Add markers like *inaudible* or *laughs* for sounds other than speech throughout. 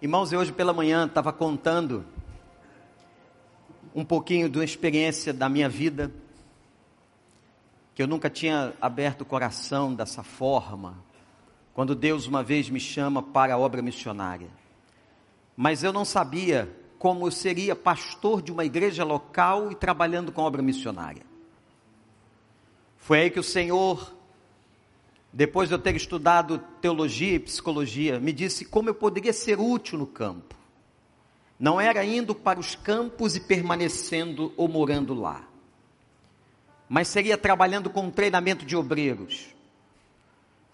Irmãos, eu hoje pela manhã estava contando um pouquinho de uma experiência da minha vida, que eu nunca tinha aberto o coração dessa forma, quando Deus uma vez me chama para a obra missionária. Mas eu não sabia como eu seria pastor de uma igreja local e trabalhando com obra missionária. Foi aí que o Senhor depois de eu ter estudado teologia e psicologia, me disse como eu poderia ser útil no campo. Não era indo para os campos e permanecendo ou morando lá, mas seria trabalhando com treinamento de obreiros,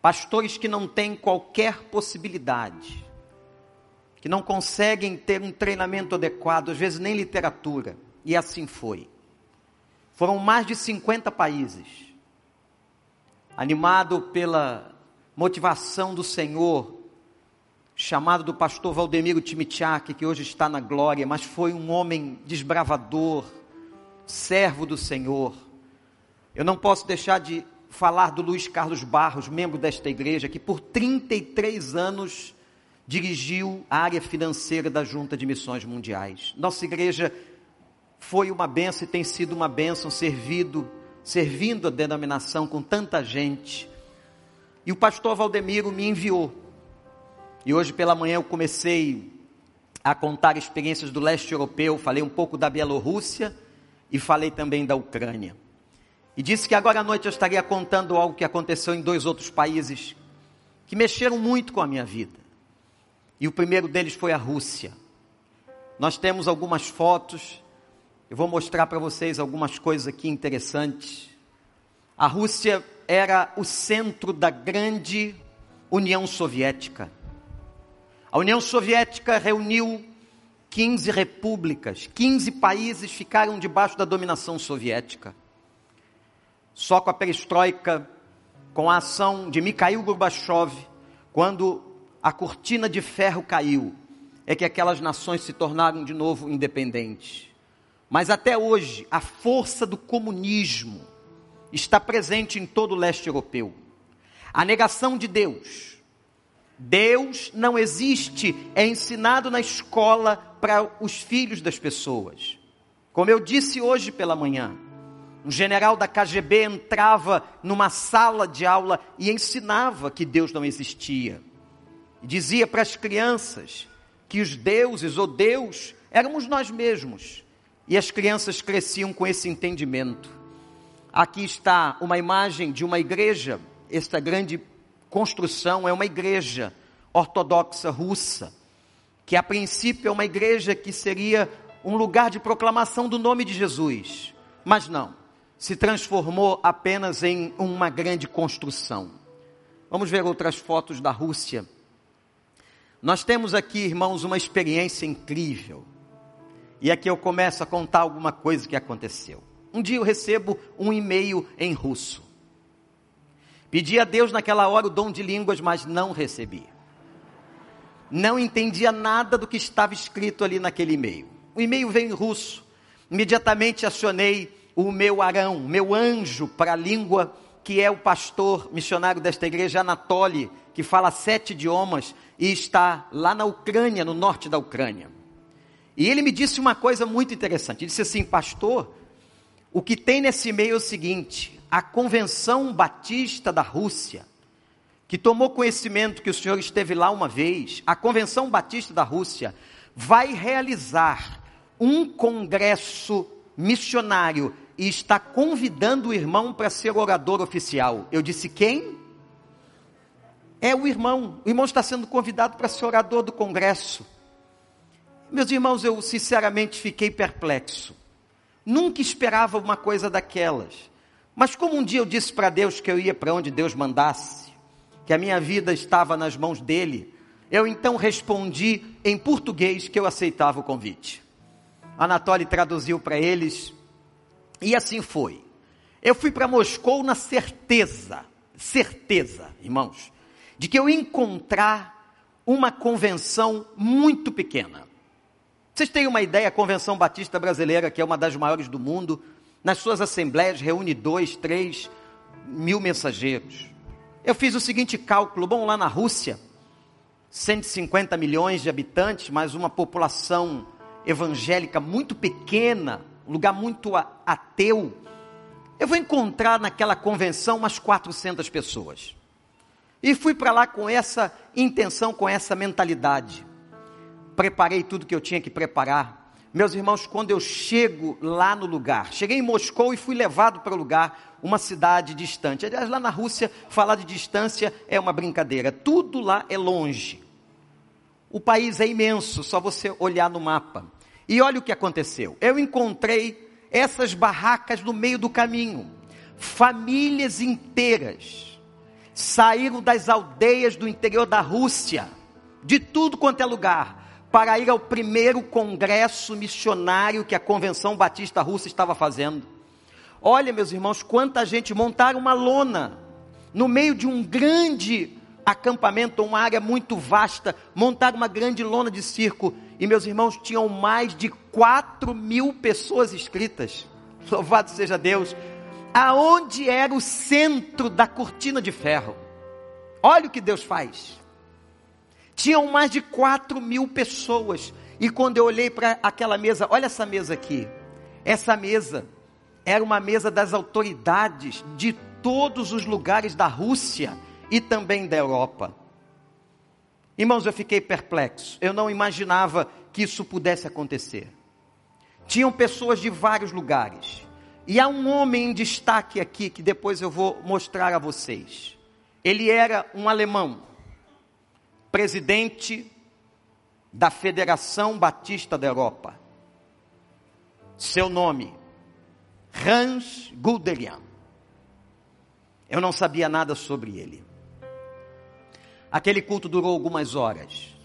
pastores que não têm qualquer possibilidade, que não conseguem ter um treinamento adequado, às vezes nem literatura, e assim foi. Foram mais de 50 países animado pela motivação do Senhor, chamado do pastor Valdemiro Timitiak, que hoje está na glória, mas foi um homem desbravador, servo do Senhor. Eu não posso deixar de falar do Luiz Carlos Barros, membro desta igreja, que por 33 anos dirigiu a área financeira da Junta de Missões Mundiais. Nossa igreja foi uma benção e tem sido uma benção, servido servindo a denominação com tanta gente. E o pastor Valdemiro me enviou. E hoje pela manhã eu comecei a contar experiências do leste europeu, falei um pouco da Bielorrússia e falei também da Ucrânia. E disse que agora à noite eu estaria contando algo que aconteceu em dois outros países que mexeram muito com a minha vida. E o primeiro deles foi a Rússia. Nós temos algumas fotos eu vou mostrar para vocês algumas coisas aqui interessantes. A Rússia era o centro da grande União Soviética. A União Soviética reuniu 15 repúblicas, 15 países ficaram debaixo da dominação soviética. Só com a perestroika, com a ação de Mikhail Gorbachev, quando a cortina de ferro caiu, é que aquelas nações se tornaram de novo independentes. Mas até hoje, a força do comunismo está presente em todo o leste europeu. A negação de Deus. Deus não existe, é ensinado na escola para os filhos das pessoas. Como eu disse hoje pela manhã, um general da KGB entrava numa sala de aula e ensinava que Deus não existia. Dizia para as crianças que os deuses ou Deus éramos nós mesmos e as crianças cresciam com esse entendimento. Aqui está uma imagem de uma igreja, esta grande construção é uma igreja ortodoxa russa, que a princípio é uma igreja que seria um lugar de proclamação do nome de Jesus, mas não, se transformou apenas em uma grande construção. Vamos ver outras fotos da Rússia. Nós temos aqui, irmãos, uma experiência incrível. E aqui eu começo a contar alguma coisa que aconteceu. Um dia eu recebo um e-mail em russo. Pedi a Deus naquela hora o dom de línguas, mas não recebi. Não entendia nada do que estava escrito ali naquele e-mail. O e-mail veio em russo. Imediatamente acionei o meu Arão, meu anjo para a língua, que é o pastor missionário desta igreja, Anatoly, que fala sete idiomas e está lá na Ucrânia, no norte da Ucrânia. E ele me disse uma coisa muito interessante. Ele disse assim, pastor, o que tem nesse e-mail é o seguinte: a Convenção Batista da Rússia, que tomou conhecimento que o senhor esteve lá uma vez, a Convenção Batista da Rússia vai realizar um congresso missionário e está convidando o irmão para ser orador oficial. Eu disse: quem? É o irmão. O irmão está sendo convidado para ser orador do congresso. Meus irmãos, eu sinceramente fiquei perplexo. Nunca esperava uma coisa daquelas. Mas como um dia eu disse para Deus que eu ia para onde Deus mandasse, que a minha vida estava nas mãos dele, eu então respondi em português que eu aceitava o convite. Anatoly traduziu para eles e assim foi. Eu fui para Moscou na certeza, certeza, irmãos, de que eu ia encontrar uma convenção muito pequena. Vocês têm uma ideia, a Convenção Batista Brasileira, que é uma das maiores do mundo, nas suas assembleias reúne dois, três mil mensageiros. Eu fiz o seguinte cálculo: bom, lá na Rússia, 150 milhões de habitantes, mas uma população evangélica muito pequena, um lugar muito ateu. Eu vou encontrar naquela convenção umas 400 pessoas. E fui para lá com essa intenção, com essa mentalidade. Preparei tudo que eu tinha que preparar. Meus irmãos, quando eu chego lá no lugar, cheguei em Moscou e fui levado para o lugar, uma cidade distante. Aliás, lá na Rússia, falar de distância é uma brincadeira. Tudo lá é longe. O país é imenso, só você olhar no mapa. E olha o que aconteceu. Eu encontrei essas barracas no meio do caminho. Famílias inteiras saíram das aldeias do interior da Rússia, de tudo quanto é lugar, para ir ao primeiro congresso missionário que a Convenção Batista Russa estava fazendo. Olha, meus irmãos, quanta gente montaram uma lona no meio de um grande acampamento, uma área muito vasta, montaram uma grande lona de circo e meus irmãos tinham mais de 4 mil pessoas inscritas. *laughs* Louvado seja Deus. Aonde era o centro da cortina de ferro? Olha o que Deus faz. Tinham mais de 4 mil pessoas. E quando eu olhei para aquela mesa, olha essa mesa aqui. Essa mesa era uma mesa das autoridades de todos os lugares da Rússia e também da Europa. Irmãos, eu fiquei perplexo. Eu não imaginava que isso pudesse acontecer. Tinham pessoas de vários lugares. E há um homem em destaque aqui que depois eu vou mostrar a vocês. Ele era um alemão, presidente da Federação Batista da Europa. Seu nome, Hans Guderian. Eu não sabia nada sobre ele. Aquele culto durou algumas horas.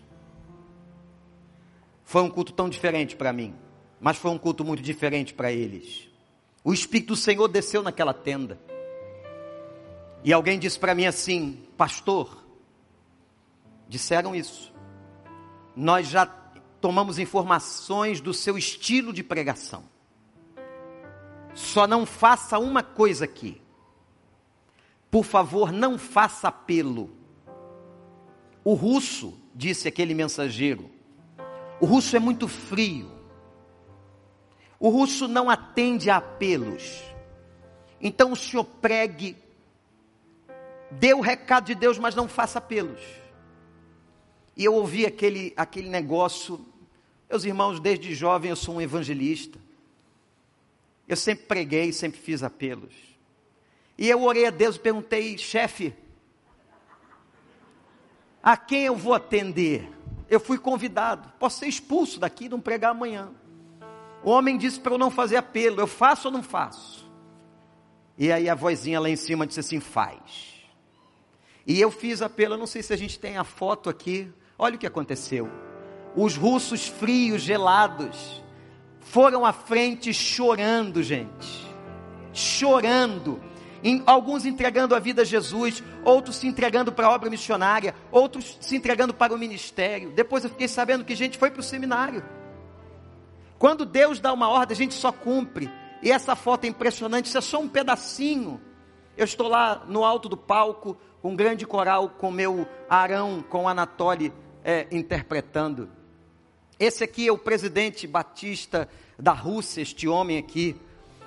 Foi um culto tão diferente para mim, mas foi um culto muito diferente para eles. O Espírito do Senhor desceu naquela tenda. E alguém disse para mim assim: Pastor, disseram isso. Nós já tomamos informações do seu estilo de pregação. Só não faça uma coisa aqui. Por favor, não faça apelo. O russo, disse aquele mensageiro, o russo é muito frio. O russo não atende a apelos. Então o senhor pregue, dê o recado de Deus, mas não faça apelos. E eu ouvi aquele, aquele negócio, meus irmãos, desde jovem eu sou um evangelista. Eu sempre preguei, sempre fiz apelos. E eu orei a Deus e perguntei, chefe, a quem eu vou atender? Eu fui convidado, posso ser expulso daqui e não pregar amanhã. O homem disse para eu não fazer apelo, eu faço ou não faço? E aí a vozinha lá em cima disse assim: faz. E eu fiz apelo, eu não sei se a gente tem a foto aqui. Olha o que aconteceu. Os russos frios, gelados, foram à frente chorando, gente. Chorando em, alguns entregando a vida a Jesus, outros se entregando para a obra missionária, outros se entregando para o ministério. Depois eu fiquei sabendo que gente foi para o seminário. Quando Deus dá uma ordem, a gente só cumpre. E essa foto é impressionante, isso é só um pedacinho. Eu estou lá no alto do palco, com um grande coral, com meu Arão, com Anatoly é, interpretando. Esse aqui é o presidente batista da Rússia, este homem aqui.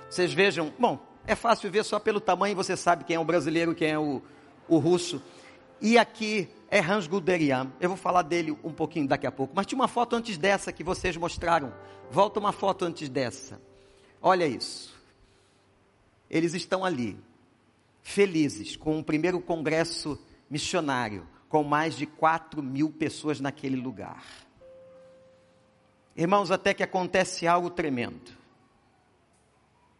Vocês vejam, bom, é fácil ver só pelo tamanho, você sabe quem é o brasileiro, quem é o, o russo. E aqui é Hans Guderian. Eu vou falar dele um pouquinho daqui a pouco. Mas tinha uma foto antes dessa que vocês mostraram. Volta uma foto antes dessa. Olha isso. Eles estão ali, felizes, com o primeiro congresso missionário, com mais de 4 mil pessoas naquele lugar. Irmãos, até que acontece algo tremendo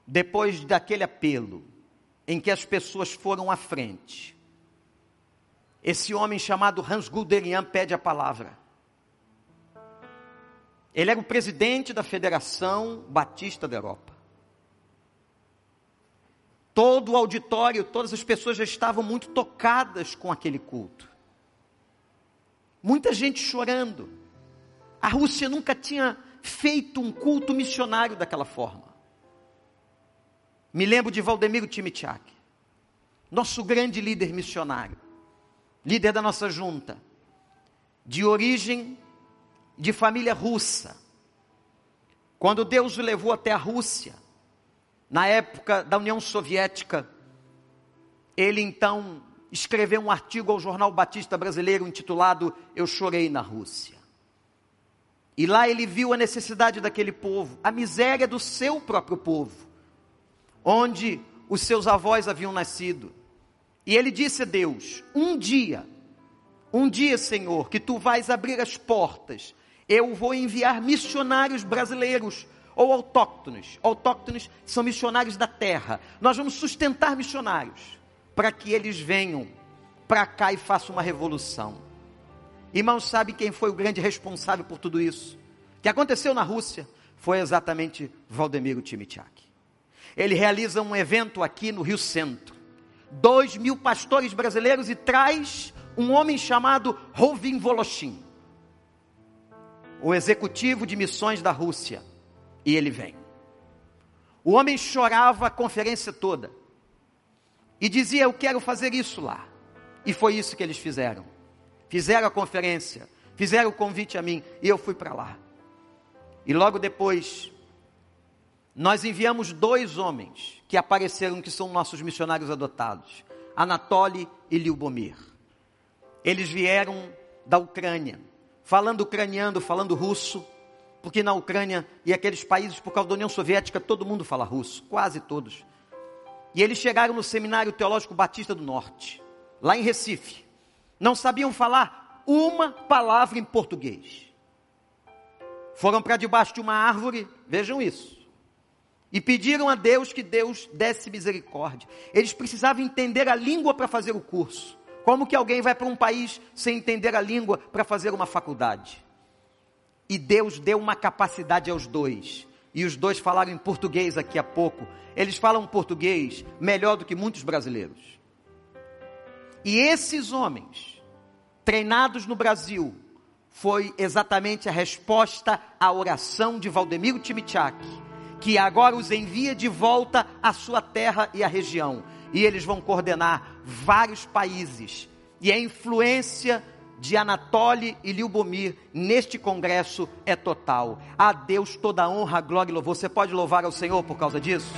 depois daquele apelo, em que as pessoas foram à frente, esse homem chamado Hans Guderian pede a palavra. Ele era o presidente da Federação Batista da Europa. Todo o auditório, todas as pessoas já estavam muito tocadas com aquele culto. Muita gente chorando. A Rússia nunca tinha feito um culto missionário daquela forma. Me lembro de Valdemiro Timichak, nosso grande líder missionário, líder da nossa junta. de origem de família russa. Quando Deus o levou até a Rússia, na época da União Soviética, ele então escreveu um artigo ao Jornal Batista Brasileiro intitulado Eu Chorei na Rússia. E lá ele viu a necessidade daquele povo, a miséria do seu próprio povo, onde os seus avós haviam nascido. E ele disse a Deus: Um dia, um dia, Senhor, que tu vais abrir as portas, eu vou enviar missionários brasileiros ou autóctones. Autóctones são missionários da terra. Nós vamos sustentar missionários para que eles venham para cá e façam uma revolução. Irmãos, sabe quem foi o grande responsável por tudo isso? O que aconteceu na Rússia foi exatamente Valdemiro Timitiak. Ele realiza um evento aqui no Rio Centro. Dois mil pastores brasileiros e traz um homem chamado Rovin Voloshin, o executivo de missões da Rússia. E ele vem. O homem chorava a conferência toda e dizia: Eu quero fazer isso lá. E foi isso que eles fizeram. Fizeram a conferência, fizeram o convite a mim e eu fui para lá. E logo depois, nós enviamos dois homens que apareceram, que são nossos missionários adotados: Anatoly e Lyubomir. Eles vieram da Ucrânia, falando ucraniano, falando russo, porque na Ucrânia e aqueles países, por causa da União Soviética, todo mundo fala russo, quase todos. E eles chegaram no Seminário Teológico Batista do Norte, lá em Recife. Não sabiam falar uma palavra em português. Foram para debaixo de uma árvore, vejam isso. E pediram a Deus que Deus desse misericórdia. Eles precisavam entender a língua para fazer o curso. Como que alguém vai para um país sem entender a língua para fazer uma faculdade? E Deus deu uma capacidade aos dois e os dois falaram em português aqui a pouco. Eles falam português melhor do que muitos brasileiros. E esses homens, treinados no Brasil, foi exatamente a resposta à oração de Valdemiro Timichak, que agora os envia de volta à sua terra e à região. E eles vão coordenar vários países. E a influência de Anatoly e Lyubomir neste congresso é total. A Deus toda a honra, glória e louvor. Você pode louvar ao Senhor por causa disso?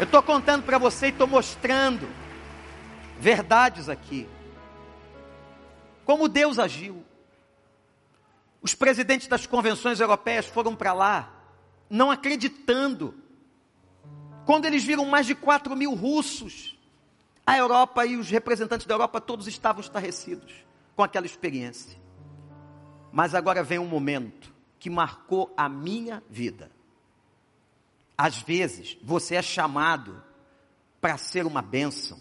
Eu estou contando para você e estou mostrando verdades aqui. Como Deus agiu. Os presidentes das convenções europeias foram para lá, não acreditando. Quando eles viram mais de 4 mil russos a Europa e os representantes da Europa todos estavam estarrecidos com aquela experiência. Mas agora vem um momento que marcou a minha vida. Às vezes, você é chamado para ser uma bênção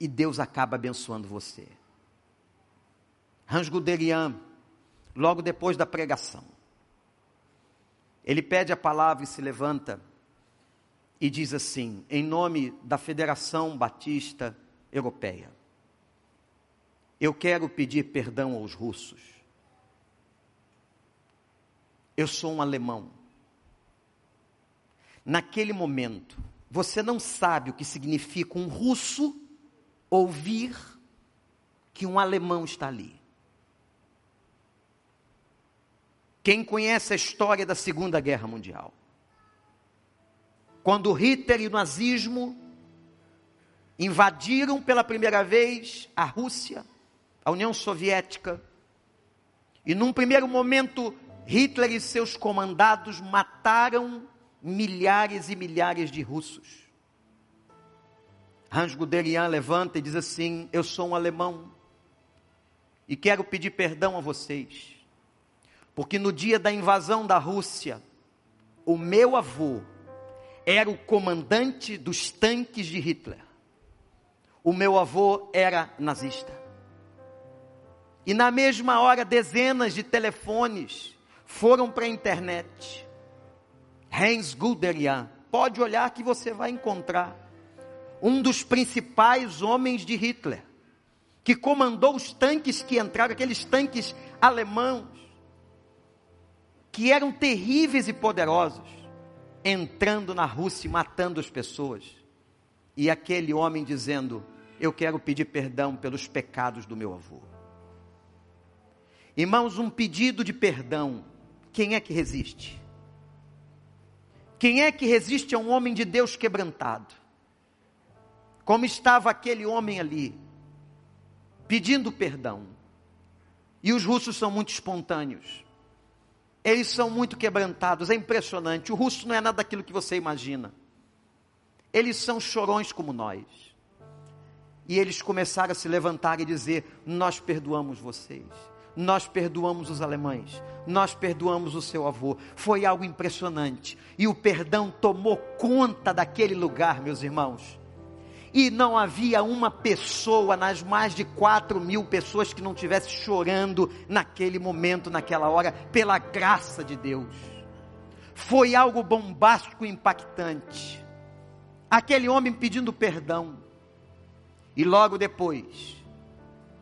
e Deus acaba abençoando você. Hans Guderian, logo depois da pregação, ele pede a palavra e se levanta e diz assim, em nome da Federação Batista Europeia: Eu quero pedir perdão aos russos. Eu sou um alemão. Naquele momento, você não sabe o que significa um russo ouvir que um alemão está ali. Quem conhece a história da Segunda Guerra Mundial? Quando Hitler e o nazismo invadiram pela primeira vez a Rússia, a União Soviética, e num primeiro momento Hitler e seus comandados mataram milhares e milhares de russos. Hans Guderian levanta e diz assim: Eu sou um alemão e quero pedir perdão a vocês, porque no dia da invasão da Rússia, o meu avô era o comandante dos tanques de Hitler. O meu avô era nazista. E na mesma hora, dezenas de telefones foram para a internet. Hans Guderian, pode olhar que você vai encontrar um dos principais homens de Hitler, que comandou os tanques que entraram, aqueles tanques alemãos, que eram terríveis e poderosos entrando na Rússia e matando as pessoas. E aquele homem dizendo: eu quero pedir perdão pelos pecados do meu avô. Irmãos, um pedido de perdão, quem é que resiste? Quem é que resiste a um homem de Deus quebrantado? Como estava aquele homem ali, pedindo perdão. E os russos são muito espontâneos. Eles são muito quebrantados, é impressionante. O russo não é nada daquilo que você imagina. Eles são chorões como nós. E eles começaram a se levantar e dizer: Nós perdoamos vocês nós perdoamos os alemães, nós perdoamos o seu avô. Foi algo impressionante. E o perdão tomou conta daquele lugar, meus irmãos. E não havia uma pessoa nas mais de quatro mil pessoas que não estivesse chorando naquele momento, naquela hora, pela graça de Deus. Foi algo bombástico e impactante. Aquele homem pedindo perdão. E logo depois,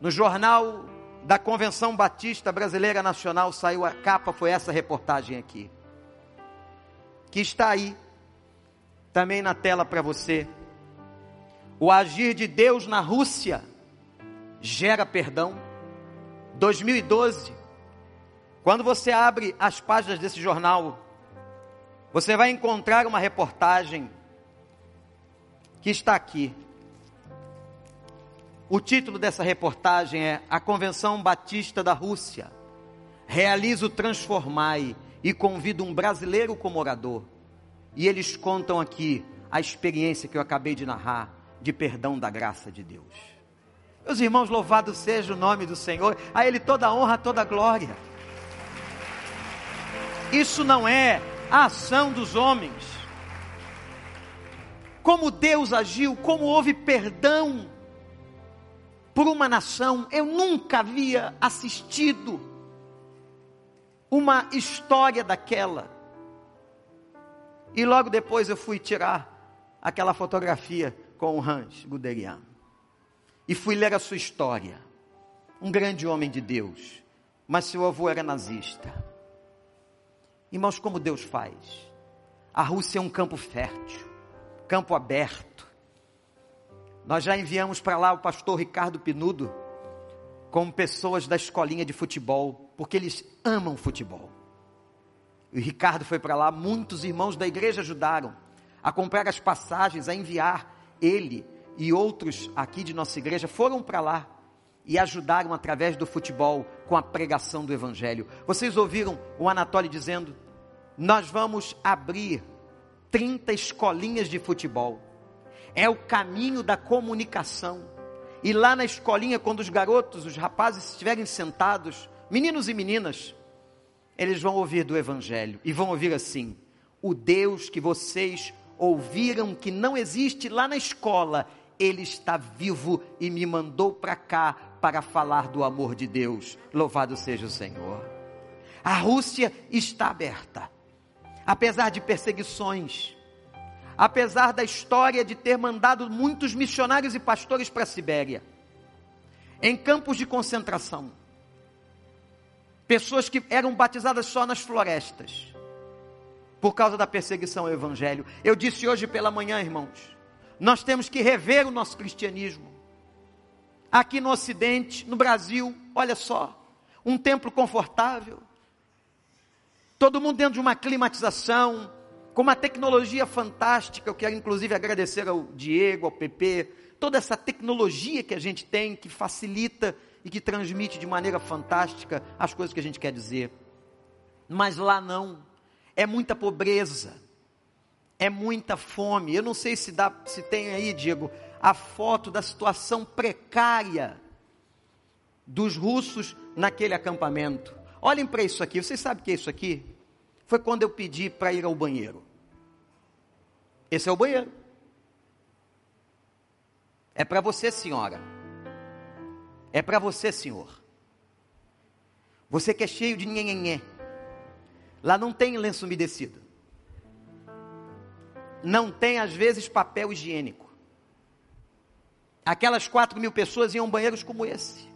no jornal da Convenção Batista Brasileira Nacional saiu a capa, foi essa reportagem aqui. Que está aí, também na tela para você. O agir de Deus na Rússia gera perdão. 2012. Quando você abre as páginas desse jornal, você vai encontrar uma reportagem que está aqui. O título dessa reportagem é A Convenção Batista da Rússia. Realiza o Transformai e convida um brasileiro como orador. E eles contam aqui a experiência que eu acabei de narrar de perdão da graça de Deus. Meus irmãos, louvado seja o nome do Senhor, a Ele toda honra, toda glória. Isso não é a ação dos homens. Como Deus agiu, como houve perdão por uma nação, eu nunca havia assistido uma história daquela. E logo depois eu fui tirar aquela fotografia com o Hans Guderian. E fui ler a sua história. Um grande homem de Deus, mas seu avô era nazista. Irmãos, como Deus faz? A Rússia é um campo fértil, campo aberto nós já enviamos para lá o pastor Ricardo Pinudo com pessoas da escolinha de futebol, porque eles amam futebol. E Ricardo foi para lá, muitos irmãos da igreja ajudaram a comprar as passagens, a enviar ele e outros aqui de nossa igreja foram para lá e ajudaram através do futebol com a pregação do evangelho. Vocês ouviram o Anatólio dizendo: "Nós vamos abrir 30 escolinhas de futebol é o caminho da comunicação. E lá na escolinha, quando os garotos, os rapazes estiverem sentados, meninos e meninas, eles vão ouvir do Evangelho e vão ouvir assim: o Deus que vocês ouviram que não existe lá na escola, ele está vivo e me mandou para cá para falar do amor de Deus. Louvado seja o Senhor. A Rússia está aberta, apesar de perseguições, apesar da história de ter mandado muitos missionários e pastores para a Sibéria, em campos de concentração, pessoas que eram batizadas só nas florestas, por causa da perseguição ao Evangelho. Eu disse hoje pela manhã, irmãos, nós temos que rever o nosso cristianismo. Aqui no Ocidente, no Brasil, olha só, um templo confortável, todo mundo dentro de uma climatização, com uma tecnologia fantástica. Eu quero inclusive agradecer ao Diego, ao PP, toda essa tecnologia que a gente tem que facilita e que transmite de maneira fantástica as coisas que a gente quer dizer. Mas lá não. É muita pobreza. É muita fome. Eu não sei se dá, se tem aí, Diego, a foto da situação precária dos russos naquele acampamento. Olhem para isso aqui. Vocês sabem o que é isso aqui? Foi quando eu pedi para ir ao banheiro. Esse é o banheiro. É para você, senhora. É para você, senhor. Você que é cheio de nhenhenhé. Lá não tem lenço umedecido. Não tem, às vezes, papel higiênico. Aquelas quatro mil pessoas iam banheiros como esse.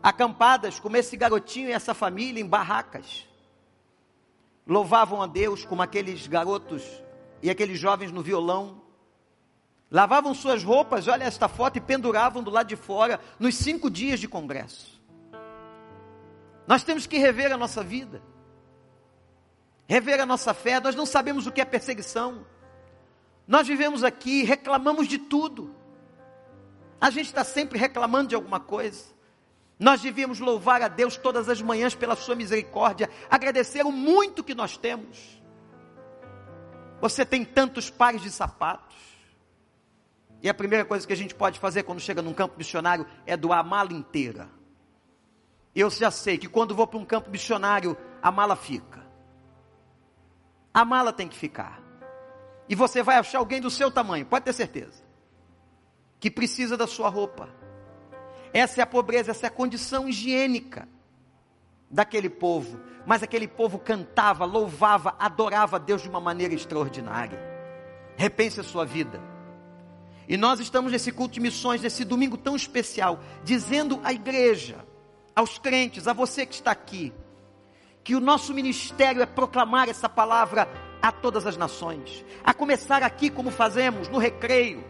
Acampadas como esse garotinho e essa família em barracas. Louvavam a Deus como aqueles garotos e aqueles jovens no violão, Lavavam suas roupas, olha esta foto, e penduravam do lado de fora nos cinco dias de congresso. Nós temos que rever a nossa vida, rever a nossa fé. Nós não sabemos o que é perseguição. Nós vivemos aqui, reclamamos de tudo. A gente está sempre reclamando de alguma coisa. Nós devíamos louvar a Deus todas as manhãs pela sua misericórdia, agradecer o muito que nós temos. Você tem tantos pares de sapatos. E a primeira coisa que a gente pode fazer quando chega num campo missionário é doar a mala inteira. Eu já sei que quando vou para um campo missionário, a mala fica. A mala tem que ficar. E você vai achar alguém do seu tamanho, pode ter certeza, que precisa da sua roupa essa é a pobreza, essa é a condição higiênica daquele povo. Mas aquele povo cantava, louvava, adorava Deus de uma maneira extraordinária. Repense a sua vida. E nós estamos nesse culto de missões, nesse domingo tão especial, dizendo à igreja, aos crentes, a você que está aqui, que o nosso ministério é proclamar essa palavra a todas as nações. A começar aqui, como fazemos, no recreio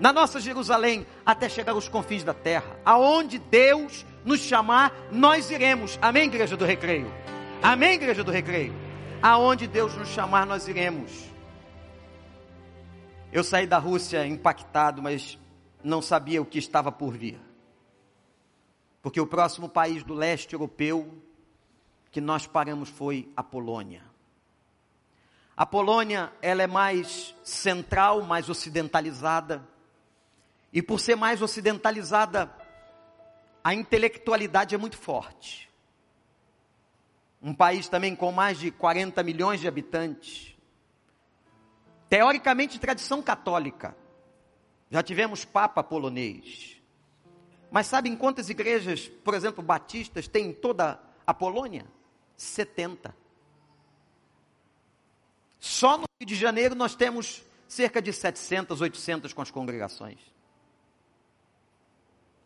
na nossa Jerusalém, até chegar aos confins da terra. Aonde Deus nos chamar, nós iremos. Amém, igreja do recreio? Amém, igreja do recreio? Aonde Deus nos chamar, nós iremos. Eu saí da Rússia impactado, mas não sabia o que estava por vir. Porque o próximo país do leste europeu que nós paramos foi a Polônia. A Polônia, ela é mais central, mais ocidentalizada. E por ser mais ocidentalizada, a intelectualidade é muito forte. Um país também com mais de 40 milhões de habitantes. Teoricamente, tradição católica. Já tivemos Papa polonês. Mas sabem quantas igrejas, por exemplo, batistas, tem em toda a Polônia? 70. Só no Rio de Janeiro nós temos cerca de 700, 800 com as congregações.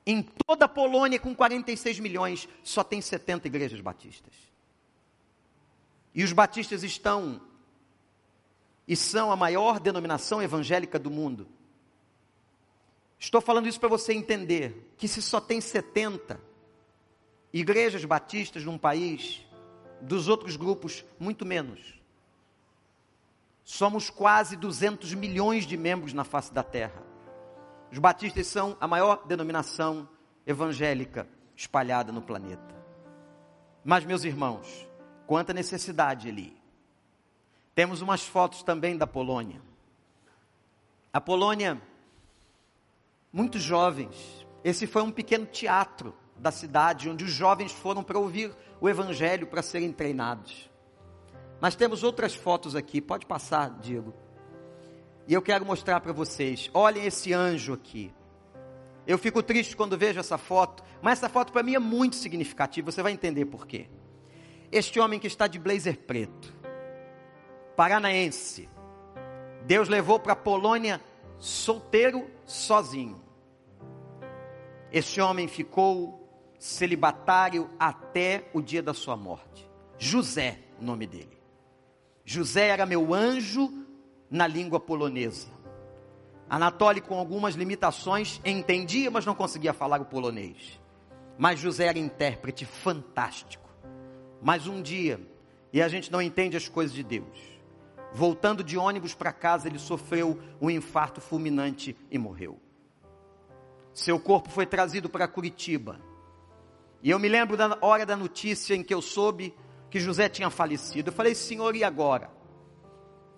Em toda a Polônia, com 46 milhões, só tem 70 igrejas batistas. E os batistas estão e são a maior denominação evangélica do mundo. Estou falando isso para você entender que se só tem 70 igrejas batistas num país, dos outros grupos, muito menos. Somos quase 200 milhões de membros na face da terra. Os batistas são a maior denominação evangélica espalhada no planeta. Mas, meus irmãos, quanta necessidade ali. Temos umas fotos também da Polônia. A Polônia, muitos jovens. Esse foi um pequeno teatro da cidade, onde os jovens foram para ouvir o Evangelho, para serem treinados. Mas temos outras fotos aqui, pode passar, Diego. E eu quero mostrar para vocês. Olhem esse anjo aqui. Eu fico triste quando vejo essa foto, mas essa foto para mim é muito significativa, você vai entender por quê. Este homem que está de blazer preto, paranaense, Deus levou para a Polônia solteiro, sozinho. Este homem ficou celibatário até o dia da sua morte. José, o nome dele. José era meu anjo na língua polonesa. Anatoly, com algumas limitações, entendia, mas não conseguia falar o polonês. Mas José era intérprete fantástico. Mas um dia, e a gente não entende as coisas de Deus, voltando de ônibus para casa, ele sofreu um infarto fulminante e morreu. Seu corpo foi trazido para Curitiba. E eu me lembro da hora da notícia em que eu soube que José tinha falecido. Eu falei, Senhor, e agora?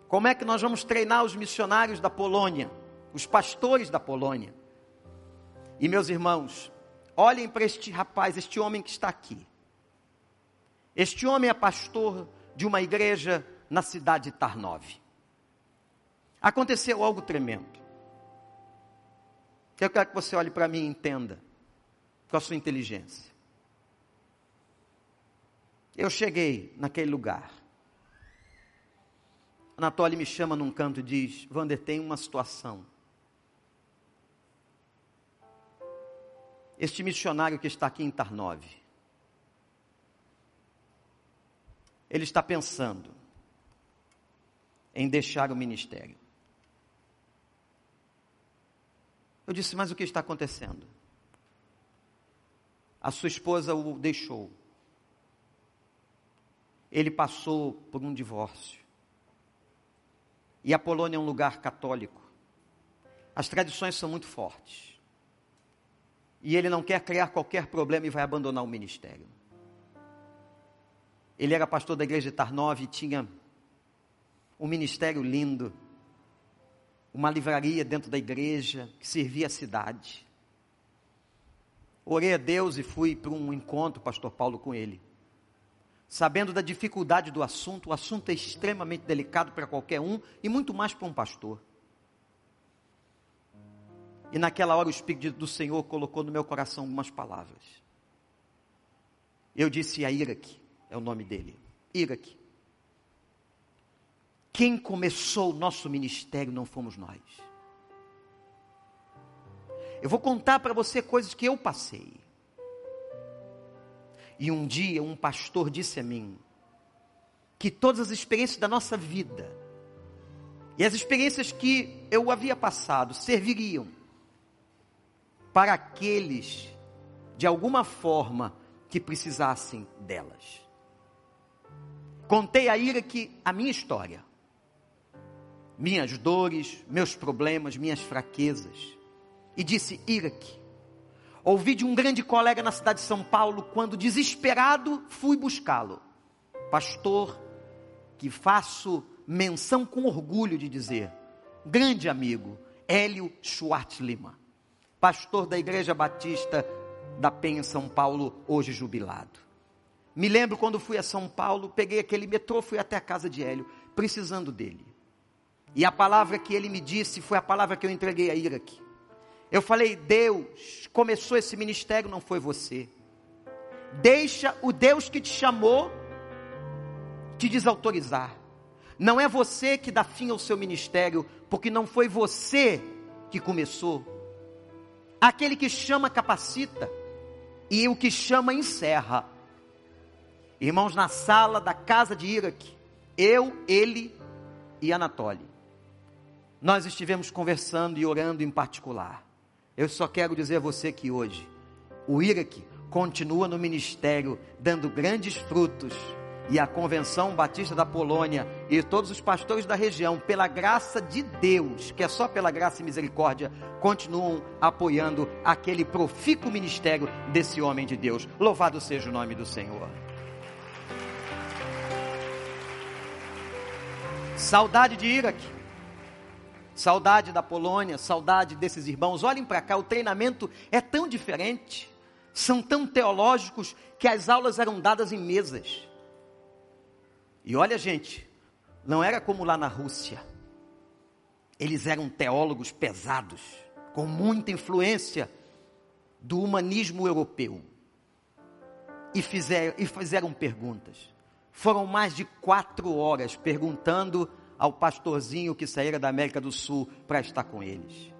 Como é que nós vamos treinar os missionários da Polônia, os pastores da Polônia? E meus irmãos, olhem para este rapaz, este homem que está aqui. Este homem é pastor de uma igreja na cidade de Tarnov. Aconteceu algo tremendo. Eu quero que você olhe para mim e entenda com a sua inteligência. Eu cheguei naquele lugar. Anatoly me chama num canto e diz: Vander, tem uma situação. Este missionário que está aqui em Tarnov, ele está pensando em deixar o ministério. Eu disse: Mas o que está acontecendo? A sua esposa o deixou. Ele passou por um divórcio. E a Polônia é um lugar católico. As tradições são muito fortes. E ele não quer criar qualquer problema e vai abandonar o ministério. Ele era pastor da igreja de Tarnov e tinha um ministério lindo, uma livraria dentro da igreja que servia a cidade. Orei a Deus e fui para um encontro, pastor Paulo, com ele. Sabendo da dificuldade do assunto, o assunto é extremamente delicado para qualquer um e muito mais para um pastor. E naquela hora o Espírito do Senhor colocou no meu coração algumas palavras. Eu disse a Iraque, é o nome dele. Iraque. Quem começou o nosso ministério não fomos nós. Eu vou contar para você coisas que eu passei. E um dia um pastor disse a mim que todas as experiências da nossa vida e as experiências que eu havia passado serviriam para aqueles, de alguma forma, que precisassem delas. Contei a Ira que a minha história, minhas dores, meus problemas, minhas fraquezas, e disse: Iraque, ouvi de um grande colega na cidade de São Paulo, quando desesperado fui buscá-lo, pastor, que faço menção com orgulho de dizer, grande amigo, Hélio Schwartz Lima pastor da Igreja Batista da Penha, São Paulo, hoje jubilado. Me lembro quando fui a São Paulo, peguei aquele metrô, fui até a casa de Hélio, precisando dele. E a palavra que ele me disse foi a palavra que eu entreguei a Iraque. Eu falei: Deus começou esse ministério, não foi você. Deixa o Deus que te chamou te desautorizar. Não é você que dá fim ao seu ministério, porque não foi você que começou, Aquele que chama capacita e o que chama encerra. Irmãos, na sala da casa de Iraque, eu, ele e Anatoly, nós estivemos conversando e orando em particular. Eu só quero dizer a você que hoje, o Iraque continua no ministério, dando grandes frutos e a Convenção Batista da Polônia e todos os pastores da região, pela graça de Deus, que é só pela graça e misericórdia, continuam apoiando aquele profícuo ministério desse homem de Deus. Louvado seja o nome do Senhor. Saudade de Iraque, saudade da Polônia, saudade desses irmãos. Olhem para cá, o treinamento é tão diferente, são tão teológicos que as aulas eram dadas em mesas. E olha, gente, não era como lá na Rússia. Eles eram teólogos pesados, com muita influência do humanismo europeu. E fizeram, e fizeram perguntas. Foram mais de quatro horas perguntando ao pastorzinho que saíra da América do Sul para estar com eles.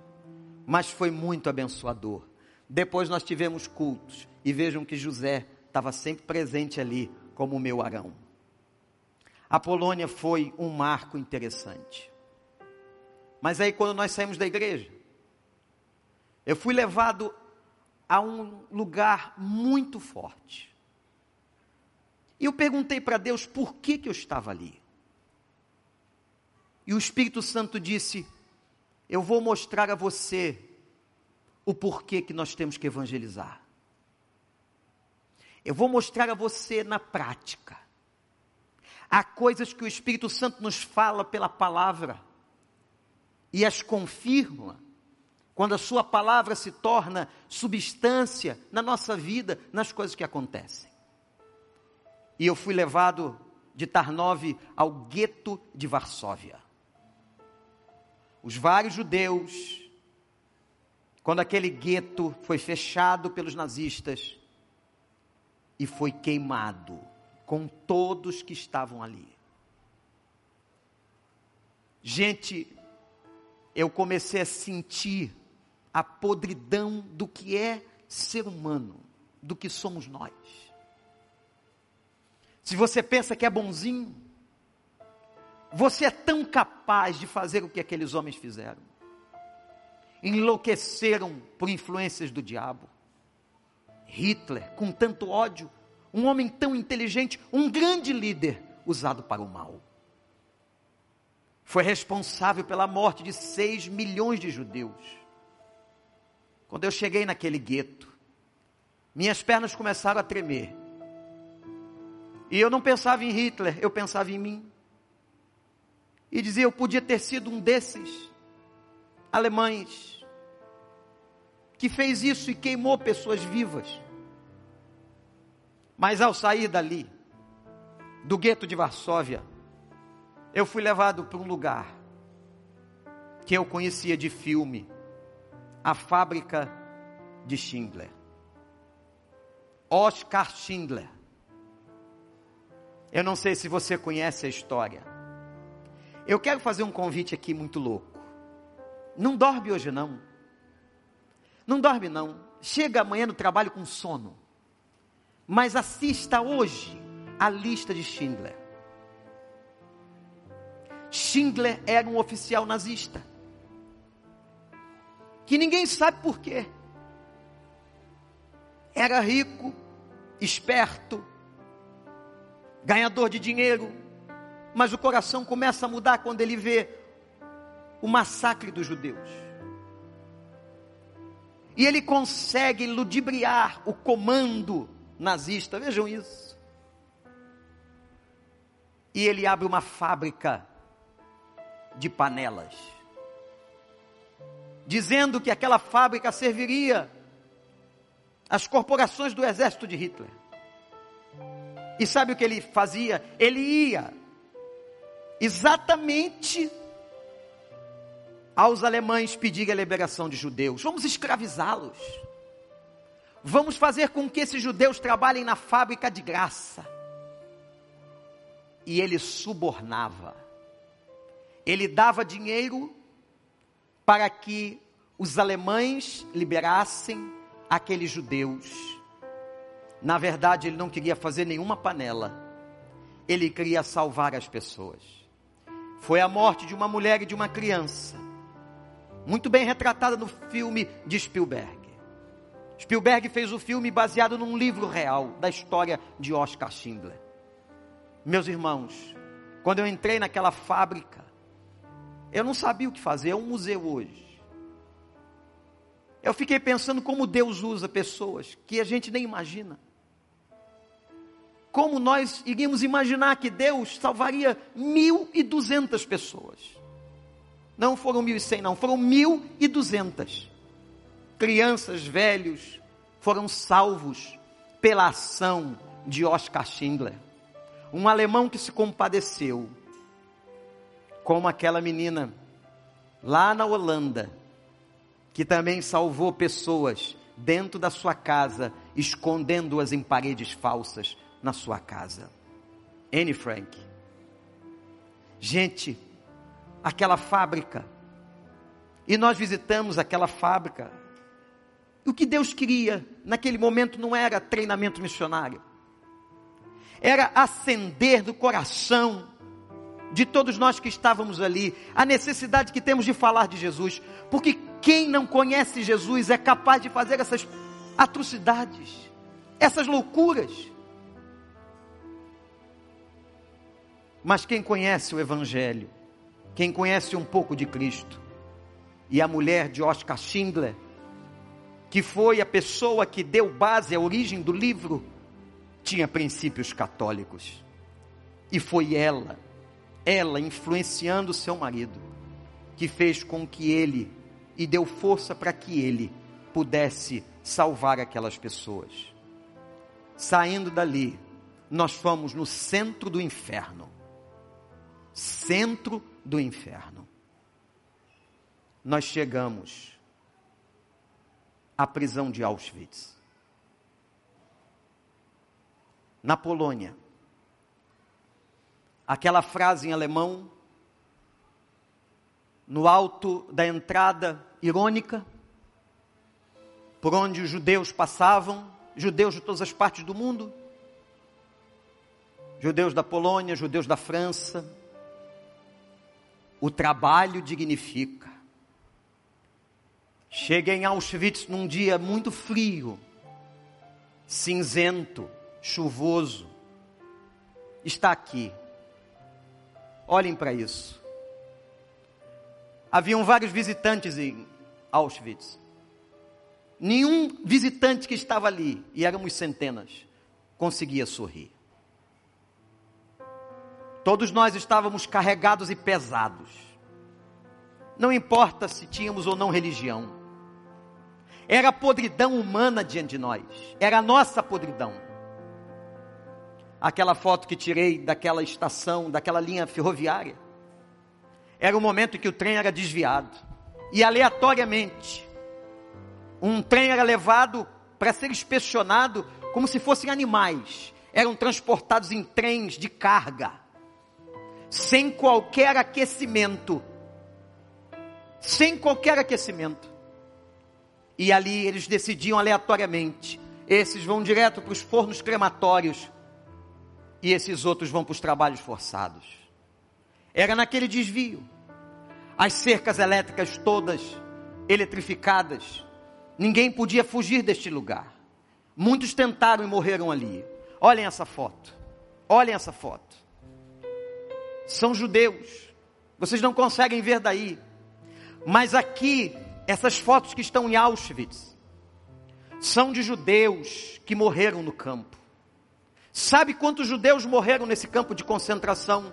Mas foi muito abençoador. Depois nós tivemos cultos. E vejam que José estava sempre presente ali, como o meu Arão. A Polônia foi um marco interessante. Mas aí, quando nós saímos da igreja, eu fui levado a um lugar muito forte. E eu perguntei para Deus por que, que eu estava ali. E o Espírito Santo disse: Eu vou mostrar a você o porquê que nós temos que evangelizar. Eu vou mostrar a você na prática Há coisas que o Espírito Santo nos fala pela palavra e as confirma quando a Sua palavra se torna substância na nossa vida, nas coisas que acontecem. E eu fui levado de Tarnov ao gueto de Varsóvia. Os vários judeus, quando aquele gueto foi fechado pelos nazistas e foi queimado com todos que estavam ali. Gente, eu comecei a sentir a podridão do que é ser humano, do que somos nós. Se você pensa que é bonzinho, você é tão capaz de fazer o que aqueles homens fizeram. enlouqueceram por influências do diabo. Hitler, com tanto ódio, um homem tão inteligente, um grande líder, usado para o mal. Foi responsável pela morte de 6 milhões de judeus. Quando eu cheguei naquele gueto, minhas pernas começaram a tremer. E eu não pensava em Hitler, eu pensava em mim. E dizia, eu podia ter sido um desses alemães que fez isso e queimou pessoas vivas. Mas ao sair dali, do gueto de Varsóvia, eu fui levado para um lugar que eu conhecia de filme, a fábrica de Schindler. Oscar Schindler. Eu não sei se você conhece a história. Eu quero fazer um convite aqui muito louco. Não dorme hoje não. Não dorme não. Chega amanhã no trabalho com sono. Mas assista hoje a lista de Schindler. Schindler era um oficial nazista. Que ninguém sabe por quê. Era rico, esperto, ganhador de dinheiro, mas o coração começa a mudar quando ele vê o massacre dos judeus. E ele consegue ludibriar o comando nazista, vejam isso. E ele abre uma fábrica de panelas, dizendo que aquela fábrica serviria às corporações do exército de Hitler. E sabe o que ele fazia? Ele ia exatamente aos alemães pedir a liberação de judeus. Vamos escravizá-los. Vamos fazer com que esses judeus trabalhem na fábrica de graça. E ele subornava. Ele dava dinheiro para que os alemães liberassem aqueles judeus. Na verdade, ele não queria fazer nenhuma panela. Ele queria salvar as pessoas. Foi a morte de uma mulher e de uma criança. Muito bem retratada no filme de Spielberg. Spielberg fez o filme baseado num livro real da história de Oscar Schindler. Meus irmãos, quando eu entrei naquela fábrica, eu não sabia o que fazer, é um museu hoje. Eu fiquei pensando como Deus usa pessoas que a gente nem imagina. Como nós iríamos imaginar que Deus salvaria mil e duzentas pessoas? Não foram mil e cem, não, foram mil e duzentas crianças, velhos, foram salvos pela ação de Oscar Schindler. Um alemão que se compadeceu, como aquela menina lá na Holanda, que também salvou pessoas dentro da sua casa, escondendo-as em paredes falsas na sua casa. Anne Frank. Gente, aquela fábrica, e nós visitamos aquela fábrica, o que Deus queria naquele momento não era treinamento missionário, era acender do coração de todos nós que estávamos ali a necessidade que temos de falar de Jesus, porque quem não conhece Jesus é capaz de fazer essas atrocidades, essas loucuras. Mas quem conhece o Evangelho, quem conhece um pouco de Cristo, e a mulher de Oscar Schindler, que foi a pessoa que deu base à origem do livro, tinha princípios católicos. E foi ela, ela influenciando seu marido, que fez com que ele e deu força para que ele pudesse salvar aquelas pessoas. Saindo dali, nós fomos no centro do inferno. Centro do inferno. Nós chegamos a prisão de Auschwitz. Na Polônia, aquela frase em alemão, no alto da entrada irônica, por onde os judeus passavam, judeus de todas as partes do mundo, judeus da Polônia, judeus da França, o trabalho dignifica. Cheguei em Auschwitz num dia muito frio, cinzento, chuvoso. Está aqui. Olhem para isso. Haviam vários visitantes em Auschwitz. Nenhum visitante que estava ali, e éramos centenas, conseguia sorrir. Todos nós estávamos carregados e pesados. Não importa se tínhamos ou não religião. Era a podridão humana diante de nós. Era a nossa podridão. Aquela foto que tirei daquela estação, daquela linha ferroviária. Era o momento em que o trem era desviado. E aleatoriamente, um trem era levado para ser inspecionado como se fossem animais. Eram transportados em trens de carga, sem qualquer aquecimento. Sem qualquer aquecimento. E ali eles decidiam aleatoriamente. Esses vão direto para os fornos crematórios. E esses outros vão para os trabalhos forçados. Era naquele desvio. As cercas elétricas todas eletrificadas Ninguém podia fugir deste lugar. Muitos tentaram e morreram ali. Olhem essa foto. Olhem essa foto. São judeus. Vocês não conseguem ver daí. Mas aqui, essas fotos que estão em Auschwitz, são de judeus que morreram no campo. Sabe quantos judeus morreram nesse campo de concentração?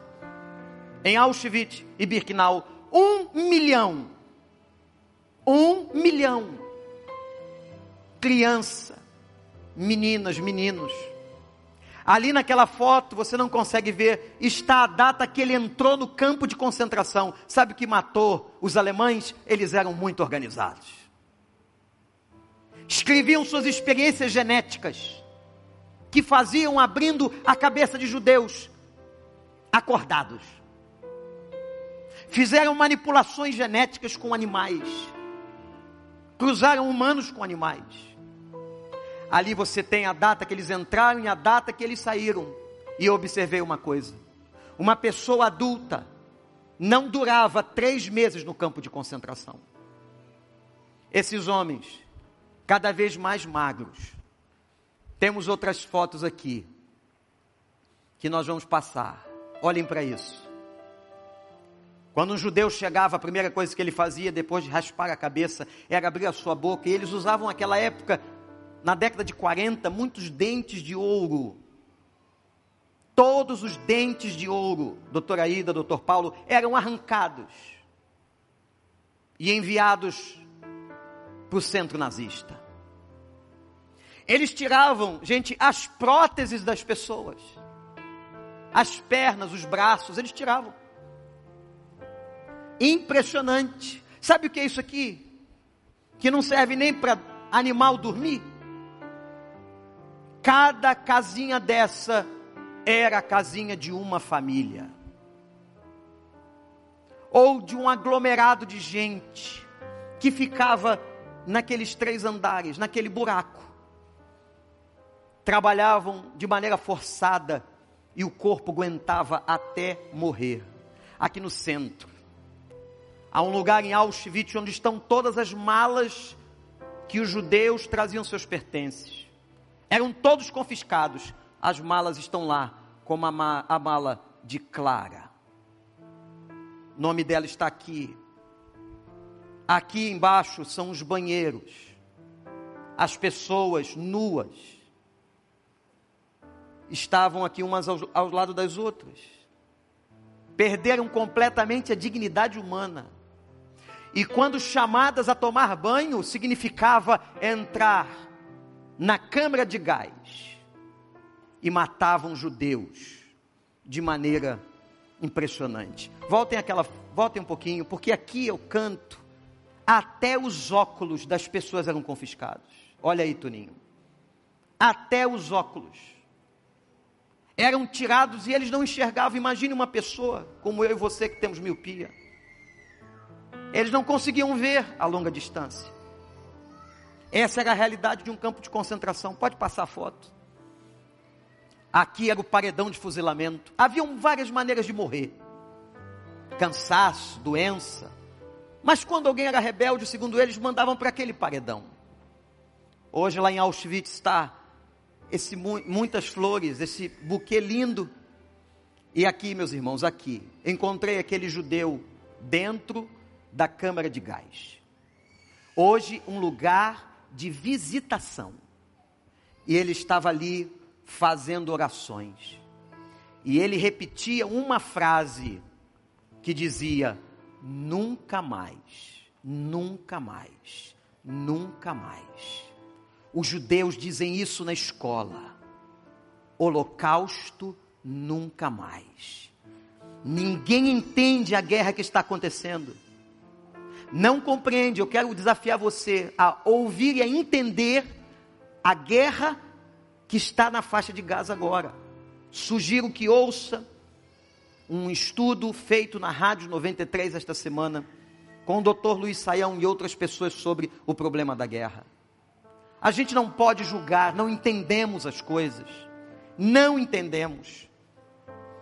Em Auschwitz e Birkenau? Um milhão. Um milhão criança, meninas, meninos. Ali naquela foto você não consegue ver, está a data que ele entrou no campo de concentração. Sabe o que matou os alemães? Eles eram muito organizados. Escreviam suas experiências genéticas, que faziam abrindo a cabeça de judeus acordados. Fizeram manipulações genéticas com animais. Cruzaram humanos com animais. Ali você tem a data que eles entraram e a data que eles saíram. E eu observei uma coisa: uma pessoa adulta não durava três meses no campo de concentração. Esses homens, cada vez mais magros. Temos outras fotos aqui que nós vamos passar. Olhem para isso. Quando um judeu chegava, a primeira coisa que ele fazia depois de raspar a cabeça era abrir a sua boca. E eles usavam naquela época na década de 40, muitos dentes de ouro. Todos os dentes de ouro, doutora Aida, doutor Paulo, eram arrancados e enviados para o centro nazista. Eles tiravam, gente, as próteses das pessoas, as pernas, os braços, eles tiravam. Impressionante. Sabe o que é isso aqui? Que não serve nem para animal dormir? Cada casinha dessa era a casinha de uma família. Ou de um aglomerado de gente que ficava naqueles três andares, naquele buraco. Trabalhavam de maneira forçada e o corpo aguentava até morrer. Aqui no centro, há um lugar em Auschwitz onde estão todas as malas que os judeus traziam seus pertences. Eram todos confiscados. As malas estão lá, como a, ma a mala de Clara. O nome dela está aqui. Aqui embaixo são os banheiros. As pessoas nuas estavam aqui umas ao, ao lado das outras. Perderam completamente a dignidade humana. E quando chamadas a tomar banho, significava entrar na câmara de gás e matavam judeus de maneira impressionante. Voltem aquela, voltem um pouquinho, porque aqui eu canto, até os óculos das pessoas eram confiscados. Olha aí, Toninho. Até os óculos eram tirados e eles não enxergavam. Imagine uma pessoa como eu e você que temos miopia. Eles não conseguiam ver a longa distância. Essa era a realidade de um campo de concentração. Pode passar a foto. Aqui era o paredão de fuzilamento. Haviam várias maneiras de morrer: cansaço, doença, Mas quando alguém era rebelde, segundo eles, mandavam para aquele paredão. Hoje lá em Auschwitz está esse, muitas flores, esse buquê lindo. E aqui, meus irmãos, aqui, encontrei aquele judeu dentro da câmara de gás. Hoje, um lugar de visitação. E ele estava ali fazendo orações. E ele repetia uma frase que dizia: nunca mais, nunca mais, nunca mais. Os judeus dizem isso na escola. Holocausto nunca mais. Ninguém entende a guerra que está acontecendo. Não compreende. Eu quero desafiar você a ouvir e a entender a guerra que está na faixa de Gaza agora. Sugiro que ouça um estudo feito na Rádio 93 esta semana, com o Dr. Luiz Saião e outras pessoas sobre o problema da guerra. A gente não pode julgar, não entendemos as coisas, não entendemos.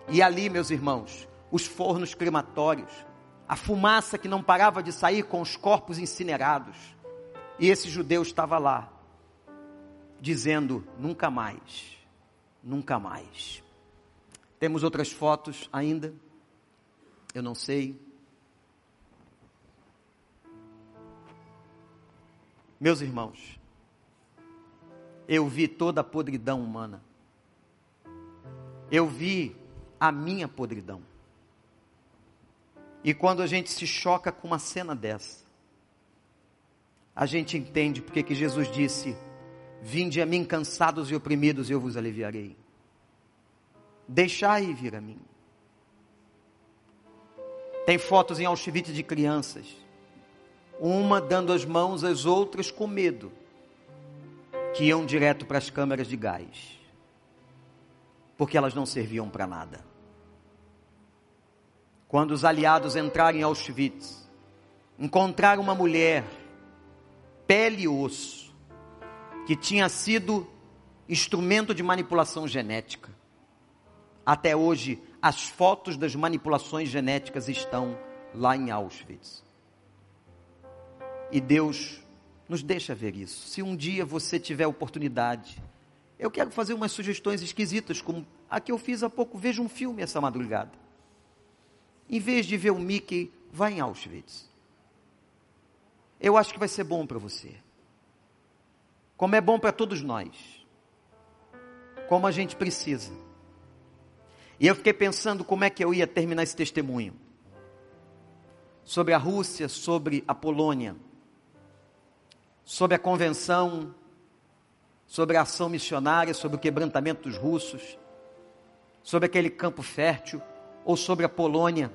E ali, meus irmãos, os fornos crematórios, a fumaça que não parava de sair com os corpos incinerados, e esse judeu estava lá, dizendo: nunca mais, nunca mais. Temos outras fotos ainda? Eu não sei. Meus irmãos, eu vi toda a podridão humana. Eu vi a minha podridão. E quando a gente se choca com uma cena dessa, a gente entende porque que Jesus disse: Vinde a mim cansados e oprimidos, e eu vos aliviarei. Deixai vir a mim. Tem fotos em Auschwitz de crianças, uma dando as mãos às outras com medo, que iam direto para as câmeras de gás, porque elas não serviam para nada. Quando os aliados entraram em Auschwitz, encontraram uma mulher, pele e osso, que tinha sido instrumento de manipulação genética. Até hoje, as fotos das manipulações genéticas estão lá em Auschwitz. E Deus nos deixa ver isso. Se um dia você tiver oportunidade, eu quero fazer umas sugestões esquisitas, como a que eu fiz há pouco. Veja um filme essa madrugada. Em vez de ver o Mickey, vá em Auschwitz. Eu acho que vai ser bom para você. Como é bom para todos nós. Como a gente precisa. E eu fiquei pensando como é que eu ia terminar esse testemunho. Sobre a Rússia, sobre a Polônia, sobre a convenção, sobre a ação missionária, sobre o quebrantamento dos russos, sobre aquele campo fértil, ou sobre a Polônia,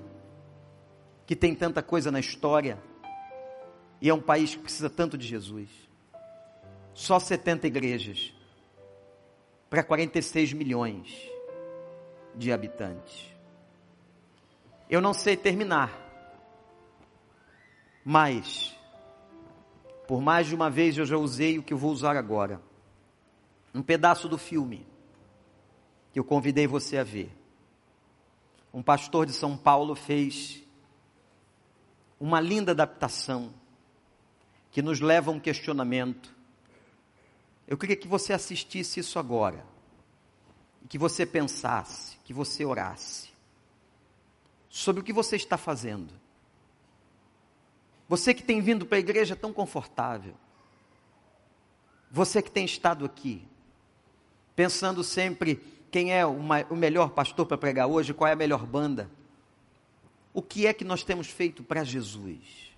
que tem tanta coisa na história, e é um país que precisa tanto de Jesus. Só 70 igrejas para 46 milhões de habitantes. Eu não sei terminar, mas, por mais de uma vez eu já usei o que eu vou usar agora. Um pedaço do filme que eu convidei você a ver. Um pastor de São Paulo fez uma linda adaptação que nos leva a um questionamento. Eu queria que você assistisse isso agora que você pensasse, que você orasse sobre o que você está fazendo. Você que tem vindo para a igreja tão confortável. Você que tem estado aqui, pensando sempre quem é o, melhor pastor para pregar hoje, qual é a melhor banda. O que é que nós temos feito para Jesus?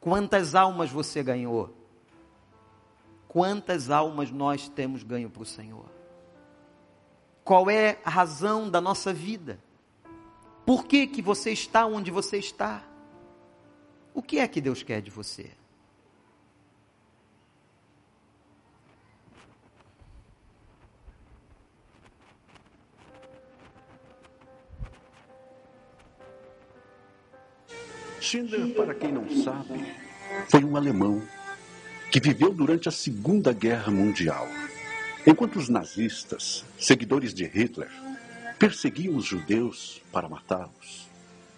Quantas almas você ganhou? Quantas almas nós temos ganho para o Senhor? Qual é a razão da nossa vida? Por que, que você está onde você está? O que é que Deus quer de você? Schindler, para quem não sabe, foi um alemão que viveu durante a Segunda Guerra Mundial. Enquanto os nazistas, seguidores de Hitler, perseguiam os judeus para matá-los,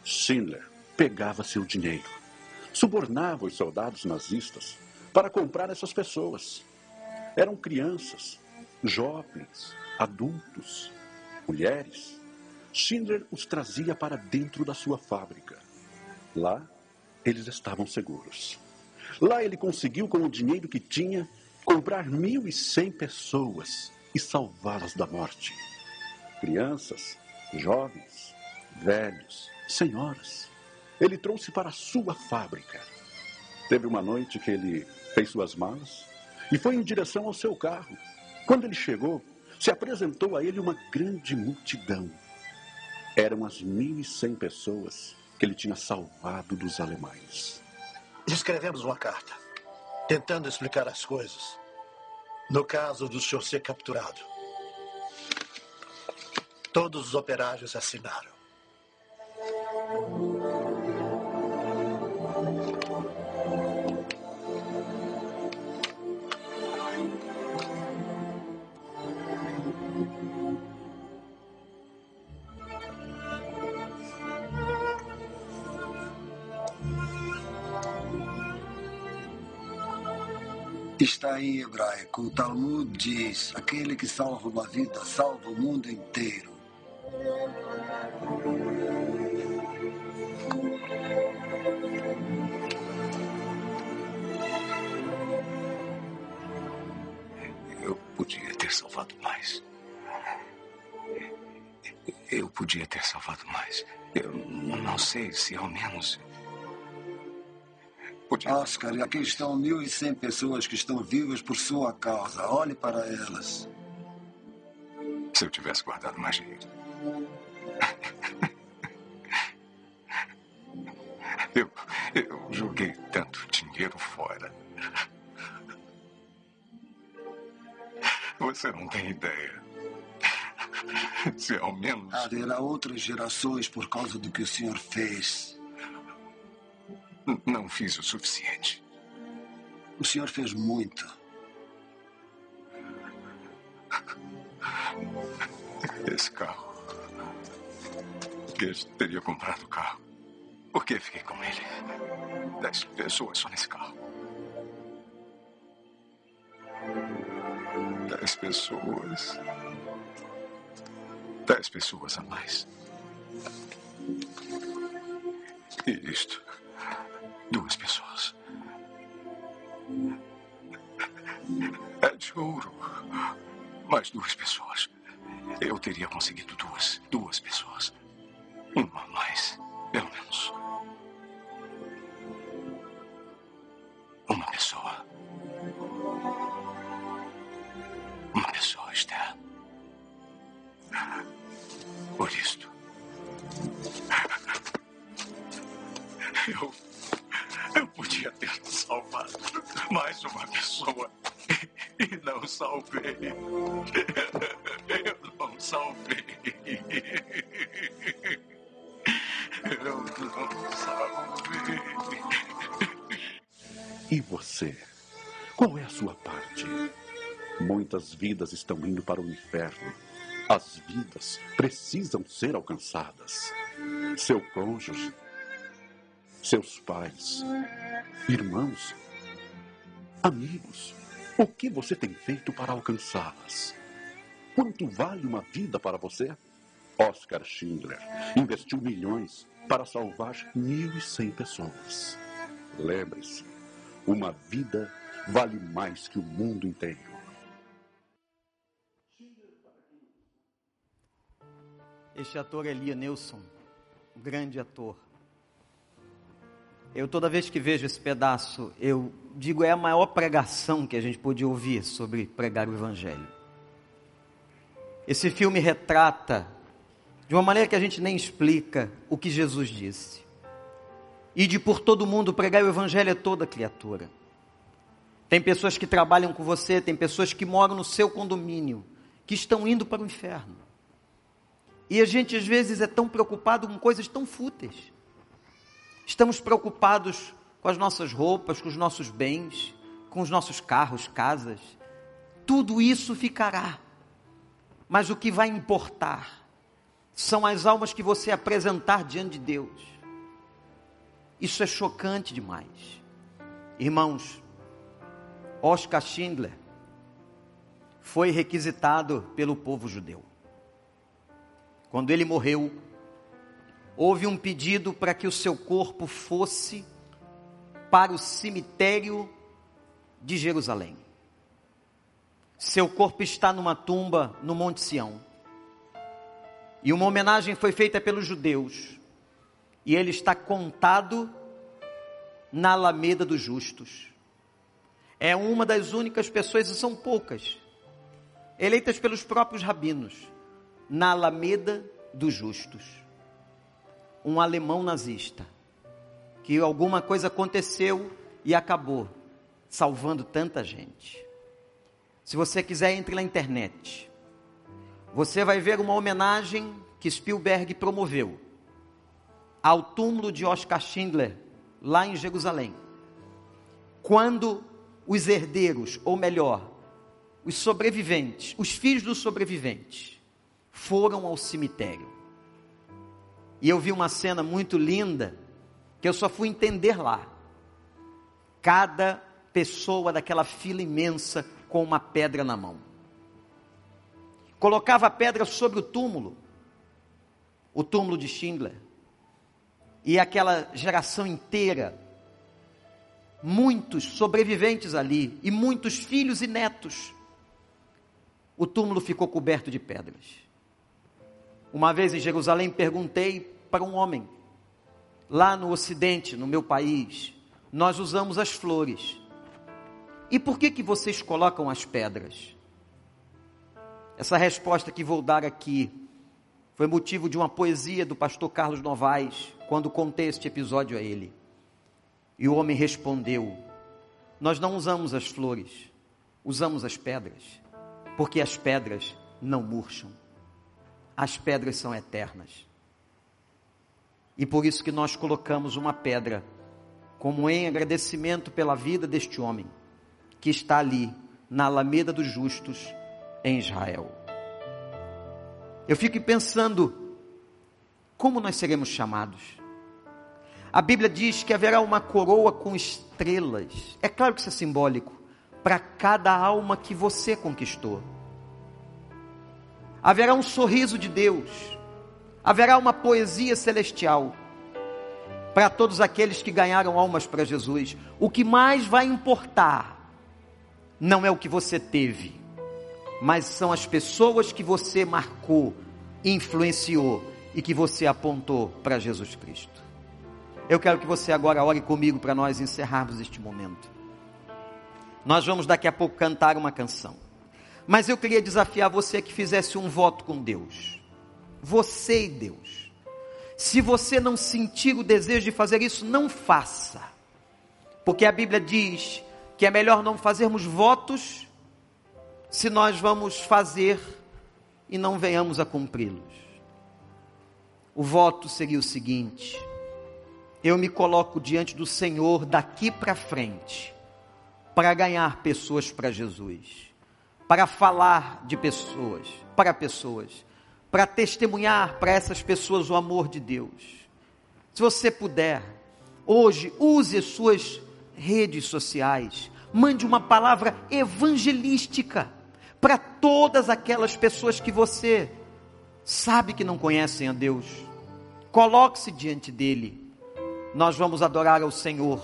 Schindler pegava seu dinheiro subornava os soldados nazistas para comprar essas pessoas. Eram crianças, jovens, adultos, mulheres. Schindler os trazia para dentro da sua fábrica. Lá, eles estavam seguros. Lá ele conseguiu, com o dinheiro que tinha, comprar mil e cem pessoas e salvá-las da morte. Crianças, jovens, velhos, senhoras. Ele trouxe para a sua fábrica. Teve uma noite que ele fez suas malas e foi em direção ao seu carro. Quando ele chegou, se apresentou a ele uma grande multidão. Eram as mil e cem pessoas que ele tinha salvado dos alemães. Escrevemos uma carta, tentando explicar as coisas. No caso do senhor ser capturado, todos os operários assinaram. Está em hebraico. O Talmud diz: aquele que salva uma vida salva o mundo inteiro. Eu podia ter salvado mais. Eu podia ter salvado mais. Eu não sei se ao menos. Oscar, aqui estão mil e cem pessoas que estão vivas por sua causa. Olhe para elas. Se eu tivesse guardado mais dinheiro. *laughs* Eu, eu joguei tanto dinheiro fora. Você não tem ideia. Se ao menos. Haverá outras gerações por causa do que o senhor fez. Não fiz o suficiente. O senhor fez muito. Esse carro. Eu teria comprado o carro. Por que fiquei com ele? Dez pessoas só nesse carro. Dez pessoas. Dez pessoas a mais. E isto Duas pessoas. É de ouro. Mais duas pessoas. Eu teria conseguido duas. Duas pessoas. Uma vidas estão indo para o inferno. As vidas precisam ser alcançadas. Seu cônjuge seus pais, irmãos, amigos. O que você tem feito para alcançá-las? Quanto vale uma vida para você? Oscar Schindler investiu milhões para salvar mil e cem pessoas. Lembre-se, uma vida vale mais que o mundo inteiro. Este ator é Lia Nelson, grande ator. Eu toda vez que vejo esse pedaço, eu digo é a maior pregação que a gente pôde ouvir sobre pregar o evangelho. Esse filme retrata de uma maneira que a gente nem explica o que Jesus disse. E de por todo mundo pregar o evangelho a toda criatura. Tem pessoas que trabalham com você, tem pessoas que moram no seu condomínio, que estão indo para o inferno. E a gente às vezes é tão preocupado com coisas tão fúteis. Estamos preocupados com as nossas roupas, com os nossos bens, com os nossos carros, casas. Tudo isso ficará. Mas o que vai importar são as almas que você apresentar diante de Deus. Isso é chocante demais. Irmãos, Oscar Schindler foi requisitado pelo povo judeu. Quando ele morreu, houve um pedido para que o seu corpo fosse para o cemitério de Jerusalém. Seu corpo está numa tumba no Monte Sião. E uma homenagem foi feita pelos judeus. E ele está contado na Alameda dos Justos. É uma das únicas pessoas, e são poucas, eleitas pelos próprios rabinos, na Alameda dos Justos. Um alemão nazista, que alguma coisa aconteceu e acabou salvando tanta gente. Se você quiser, entre na internet. Você vai ver uma homenagem que Spielberg promoveu ao túmulo de Oscar Schindler, lá em Jerusalém. Quando os herdeiros, ou melhor, os sobreviventes, os filhos dos sobreviventes, foram ao cemitério. E eu vi uma cena muito linda que eu só fui entender lá. Cada pessoa daquela fila imensa com uma pedra na mão. Colocava a pedra sobre o túmulo, o túmulo de Schindler, e aquela geração inteira, muitos sobreviventes ali, e muitos filhos e netos. O túmulo ficou coberto de pedras. Uma vez em Jerusalém perguntei para um homem, lá no Ocidente, no meu país, nós usamos as flores. E por que que vocês colocam as pedras? Essa resposta que vou dar aqui foi motivo de uma poesia do pastor Carlos Novaes, quando contei este episódio a ele. E o homem respondeu: Nós não usamos as flores, usamos as pedras, porque as pedras não murcham. As pedras são eternas. E por isso que nós colocamos uma pedra como em agradecimento pela vida deste homem que está ali na Alameda dos Justos em Israel. Eu fico pensando como nós seremos chamados. A Bíblia diz que haverá uma coroa com estrelas. É claro que isso é simbólico para cada alma que você conquistou. Haverá um sorriso de Deus. Haverá uma poesia celestial para todos aqueles que ganharam almas para Jesus. O que mais vai importar não é o que você teve, mas são as pessoas que você marcou, influenciou e que você apontou para Jesus Cristo. Eu quero que você agora ore comigo para nós encerrarmos este momento. Nós vamos daqui a pouco cantar uma canção. Mas eu queria desafiar você que fizesse um voto com Deus. Você e Deus. Se você não sentir o desejo de fazer isso, não faça. Porque a Bíblia diz que é melhor não fazermos votos se nós vamos fazer e não venhamos a cumpri-los. O voto seria o seguinte: eu me coloco diante do Senhor daqui para frente, para ganhar pessoas para Jesus, para falar de pessoas, para pessoas, para testemunhar para essas pessoas o amor de Deus. Se você puder, hoje, use suas redes sociais, mande uma palavra evangelística para todas aquelas pessoas que você sabe que não conhecem a Deus. Coloque-se diante dele. Nós vamos adorar ao Senhor.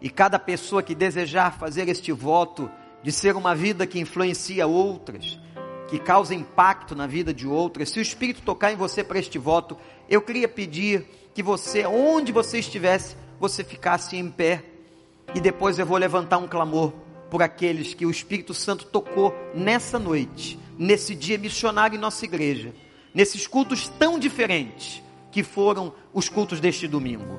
E cada pessoa que desejar fazer este voto de ser uma vida que influencia outras, que causa impacto na vida de outras, se o Espírito tocar em você para este voto, eu queria pedir que você, onde você estivesse, você ficasse em pé e depois eu vou levantar um clamor por aqueles que o Espírito Santo tocou nessa noite, nesse dia missionário em nossa igreja, nesses cultos tão diferentes que foram os cultos deste domingo.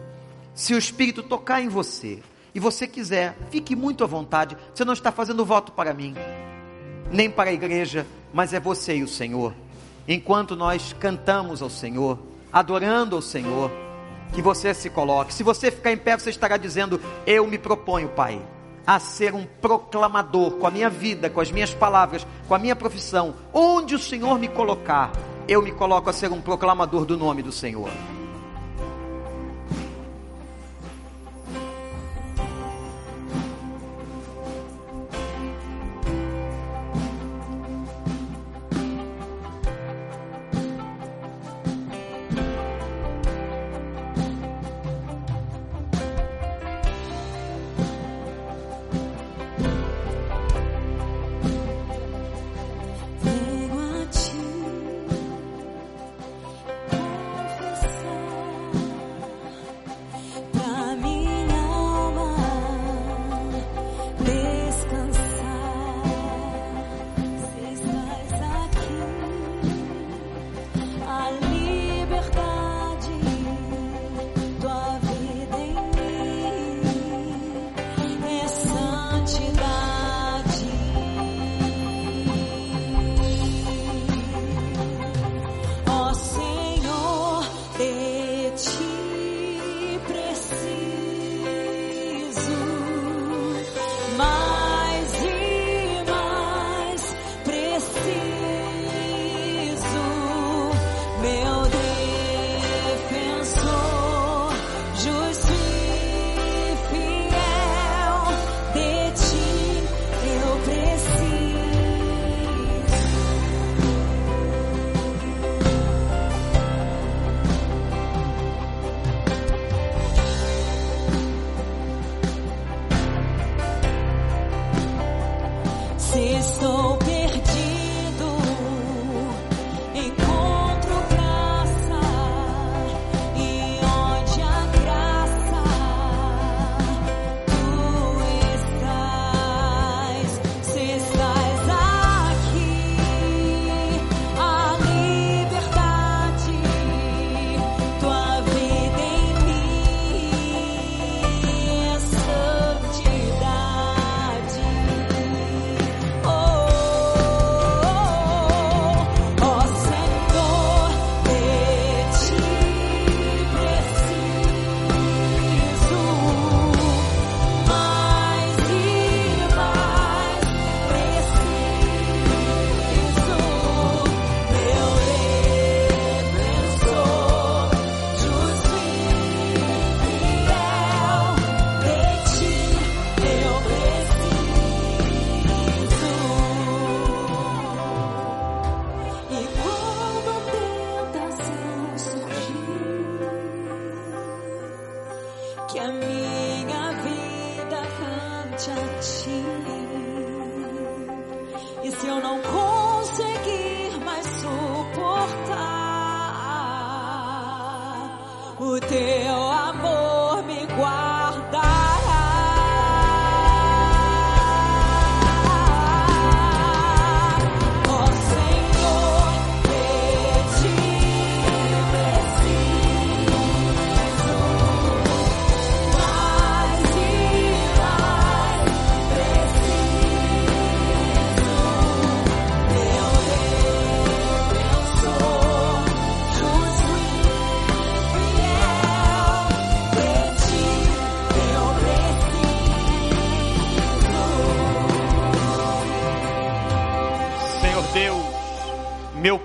Se o Espírito tocar em você e você quiser, fique muito à vontade. Você não está fazendo voto para mim, nem para a igreja, mas é você e o Senhor. Enquanto nós cantamos ao Senhor, adorando ao Senhor, que você se coloque. Se você ficar em pé, você estará dizendo: Eu me proponho, Pai, a ser um proclamador com a minha vida, com as minhas palavras, com a minha profissão. Onde o Senhor me colocar, eu me coloco a ser um proclamador do nome do Senhor.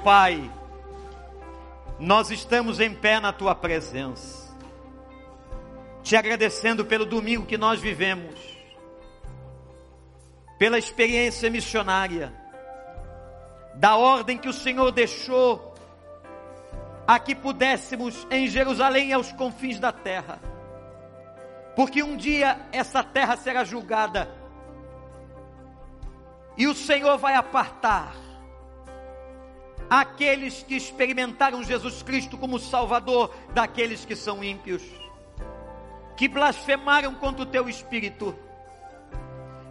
Pai, nós estamos em pé na tua presença, te agradecendo pelo domingo que nós vivemos, pela experiência missionária, da ordem que o Senhor deixou a que pudéssemos em Jerusalém e aos confins da terra, porque um dia essa terra será julgada e o Senhor vai apartar aqueles que experimentaram Jesus Cristo como Salvador daqueles que são ímpios, que blasfemaram contra o teu espírito,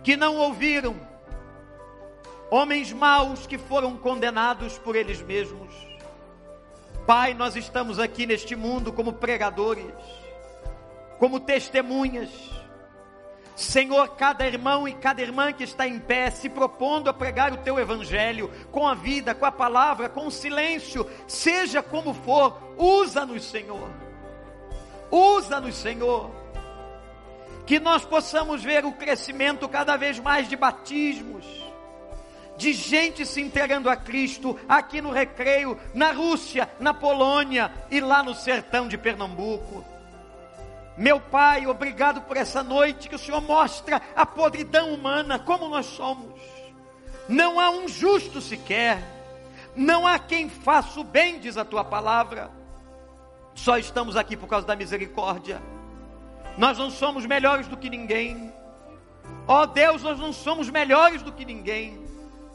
que não ouviram, homens maus que foram condenados por eles mesmos. Pai, nós estamos aqui neste mundo como pregadores, como testemunhas Senhor, cada irmão e cada irmã que está em pé, se propondo a pregar o teu evangelho, com a vida, com a palavra, com o silêncio, seja como for, usa-nos, Senhor. Usa-nos, Senhor. Que nós possamos ver o crescimento cada vez mais de batismos, de gente se entregando a Cristo aqui no Recreio, na Rússia, na Polônia e lá no sertão de Pernambuco meu Pai, obrigado por essa noite que o Senhor mostra a podridão humana, como nós somos. Não há um justo sequer, não há quem faça o bem, diz a tua palavra. Só estamos aqui por causa da misericórdia. Nós não somos melhores do que ninguém. Ó oh Deus, nós não somos melhores do que ninguém.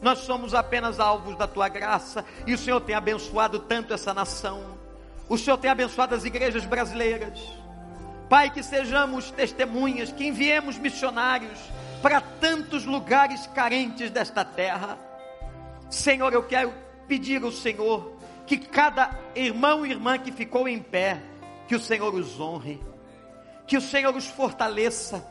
Nós somos apenas alvos da tua graça. E o Senhor tem abençoado tanto essa nação. O Senhor tem abençoado as igrejas brasileiras. Pai, que sejamos testemunhas, que enviemos missionários para tantos lugares carentes desta terra. Senhor, eu quero pedir ao Senhor que cada irmão e irmã que ficou em pé, que o Senhor os honre, que o Senhor os fortaleça,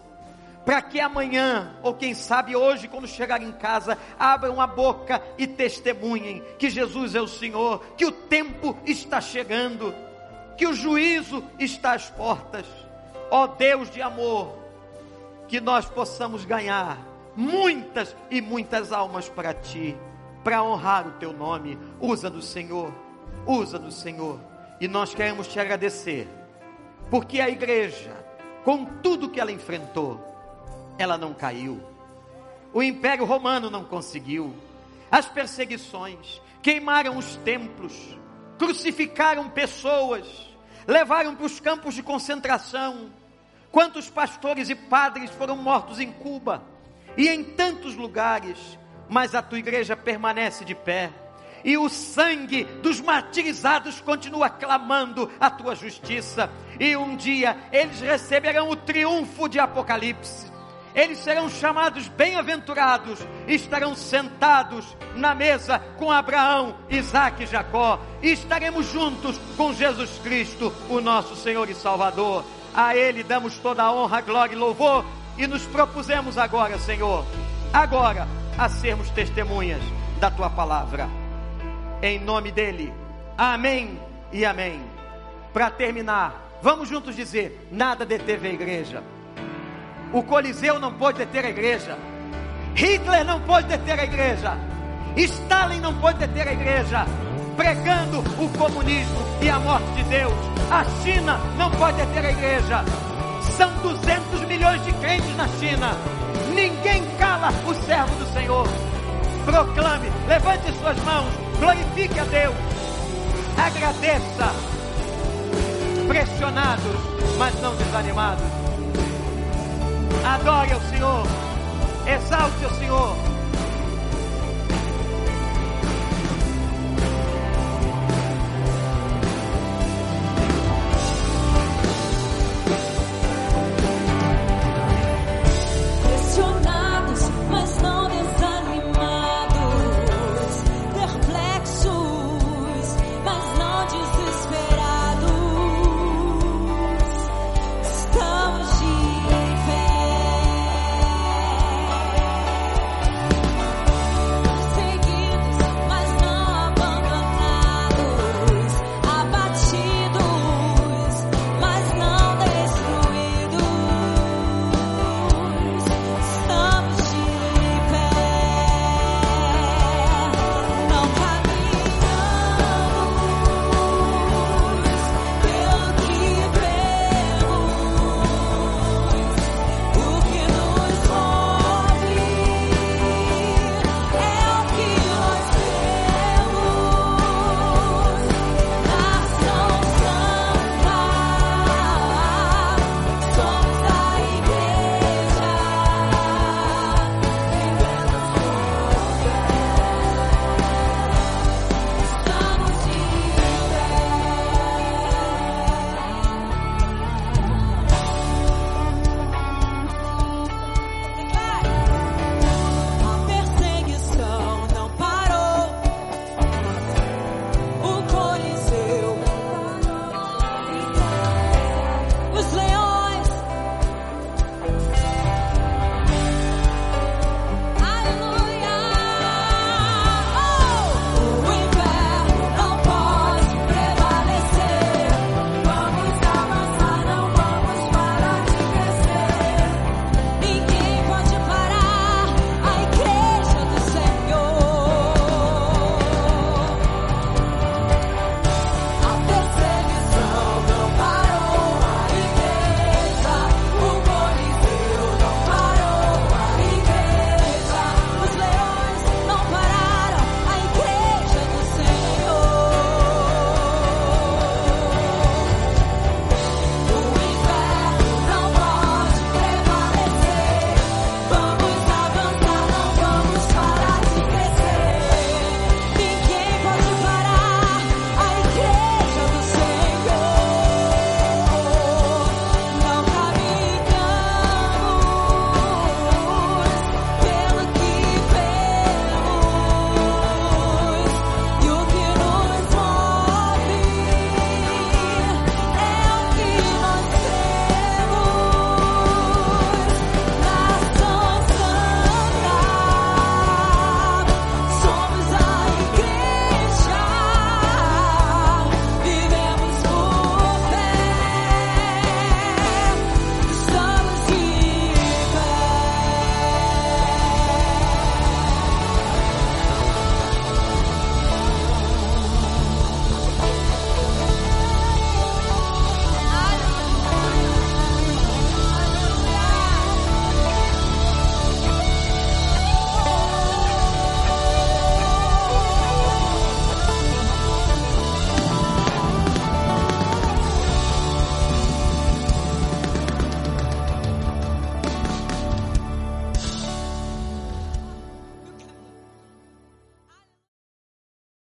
para que amanhã, ou quem sabe hoje, quando chegar em casa, abram a boca e testemunhem que Jesus é o Senhor, que o tempo está chegando, que o juízo está às portas ó Deus de amor, que nós possamos ganhar muitas e muitas almas para ti, para honrar o teu nome. Usa do Senhor, usa do Senhor. E nós queremos te agradecer, porque a igreja, com tudo que ela enfrentou, ela não caiu. O Império Romano não conseguiu. As perseguições queimaram os templos, crucificaram pessoas, levaram para os campos de concentração, Quantos pastores e padres foram mortos em Cuba e em tantos lugares, mas a tua igreja permanece de pé. E o sangue dos martirizados continua clamando a tua justiça. E um dia eles receberão o triunfo de Apocalipse. Eles serão chamados bem-aventurados, estarão sentados na mesa com Abraão, Isaac e Jacó, e estaremos juntos com Jesus Cristo, o nosso Senhor e Salvador. A Ele damos toda a honra, glória e louvor e nos propusemos agora, Senhor, agora a sermos testemunhas da Tua palavra. Em nome dEle, amém e amém. Para terminar, vamos juntos dizer: nada deteve a igreja. O Coliseu não pôde deter a igreja. Hitler não pôde deter a igreja. Stalin não pôde deter a igreja pregando o comunismo e a morte de Deus. A China não pode deter a igreja. São 200 milhões de crentes na China. Ninguém cala o servo do Senhor. Proclame, levante suas mãos, glorifique a Deus. Agradeça. Pressionados, mas não desanimados. Adore o Senhor. Exalte o Senhor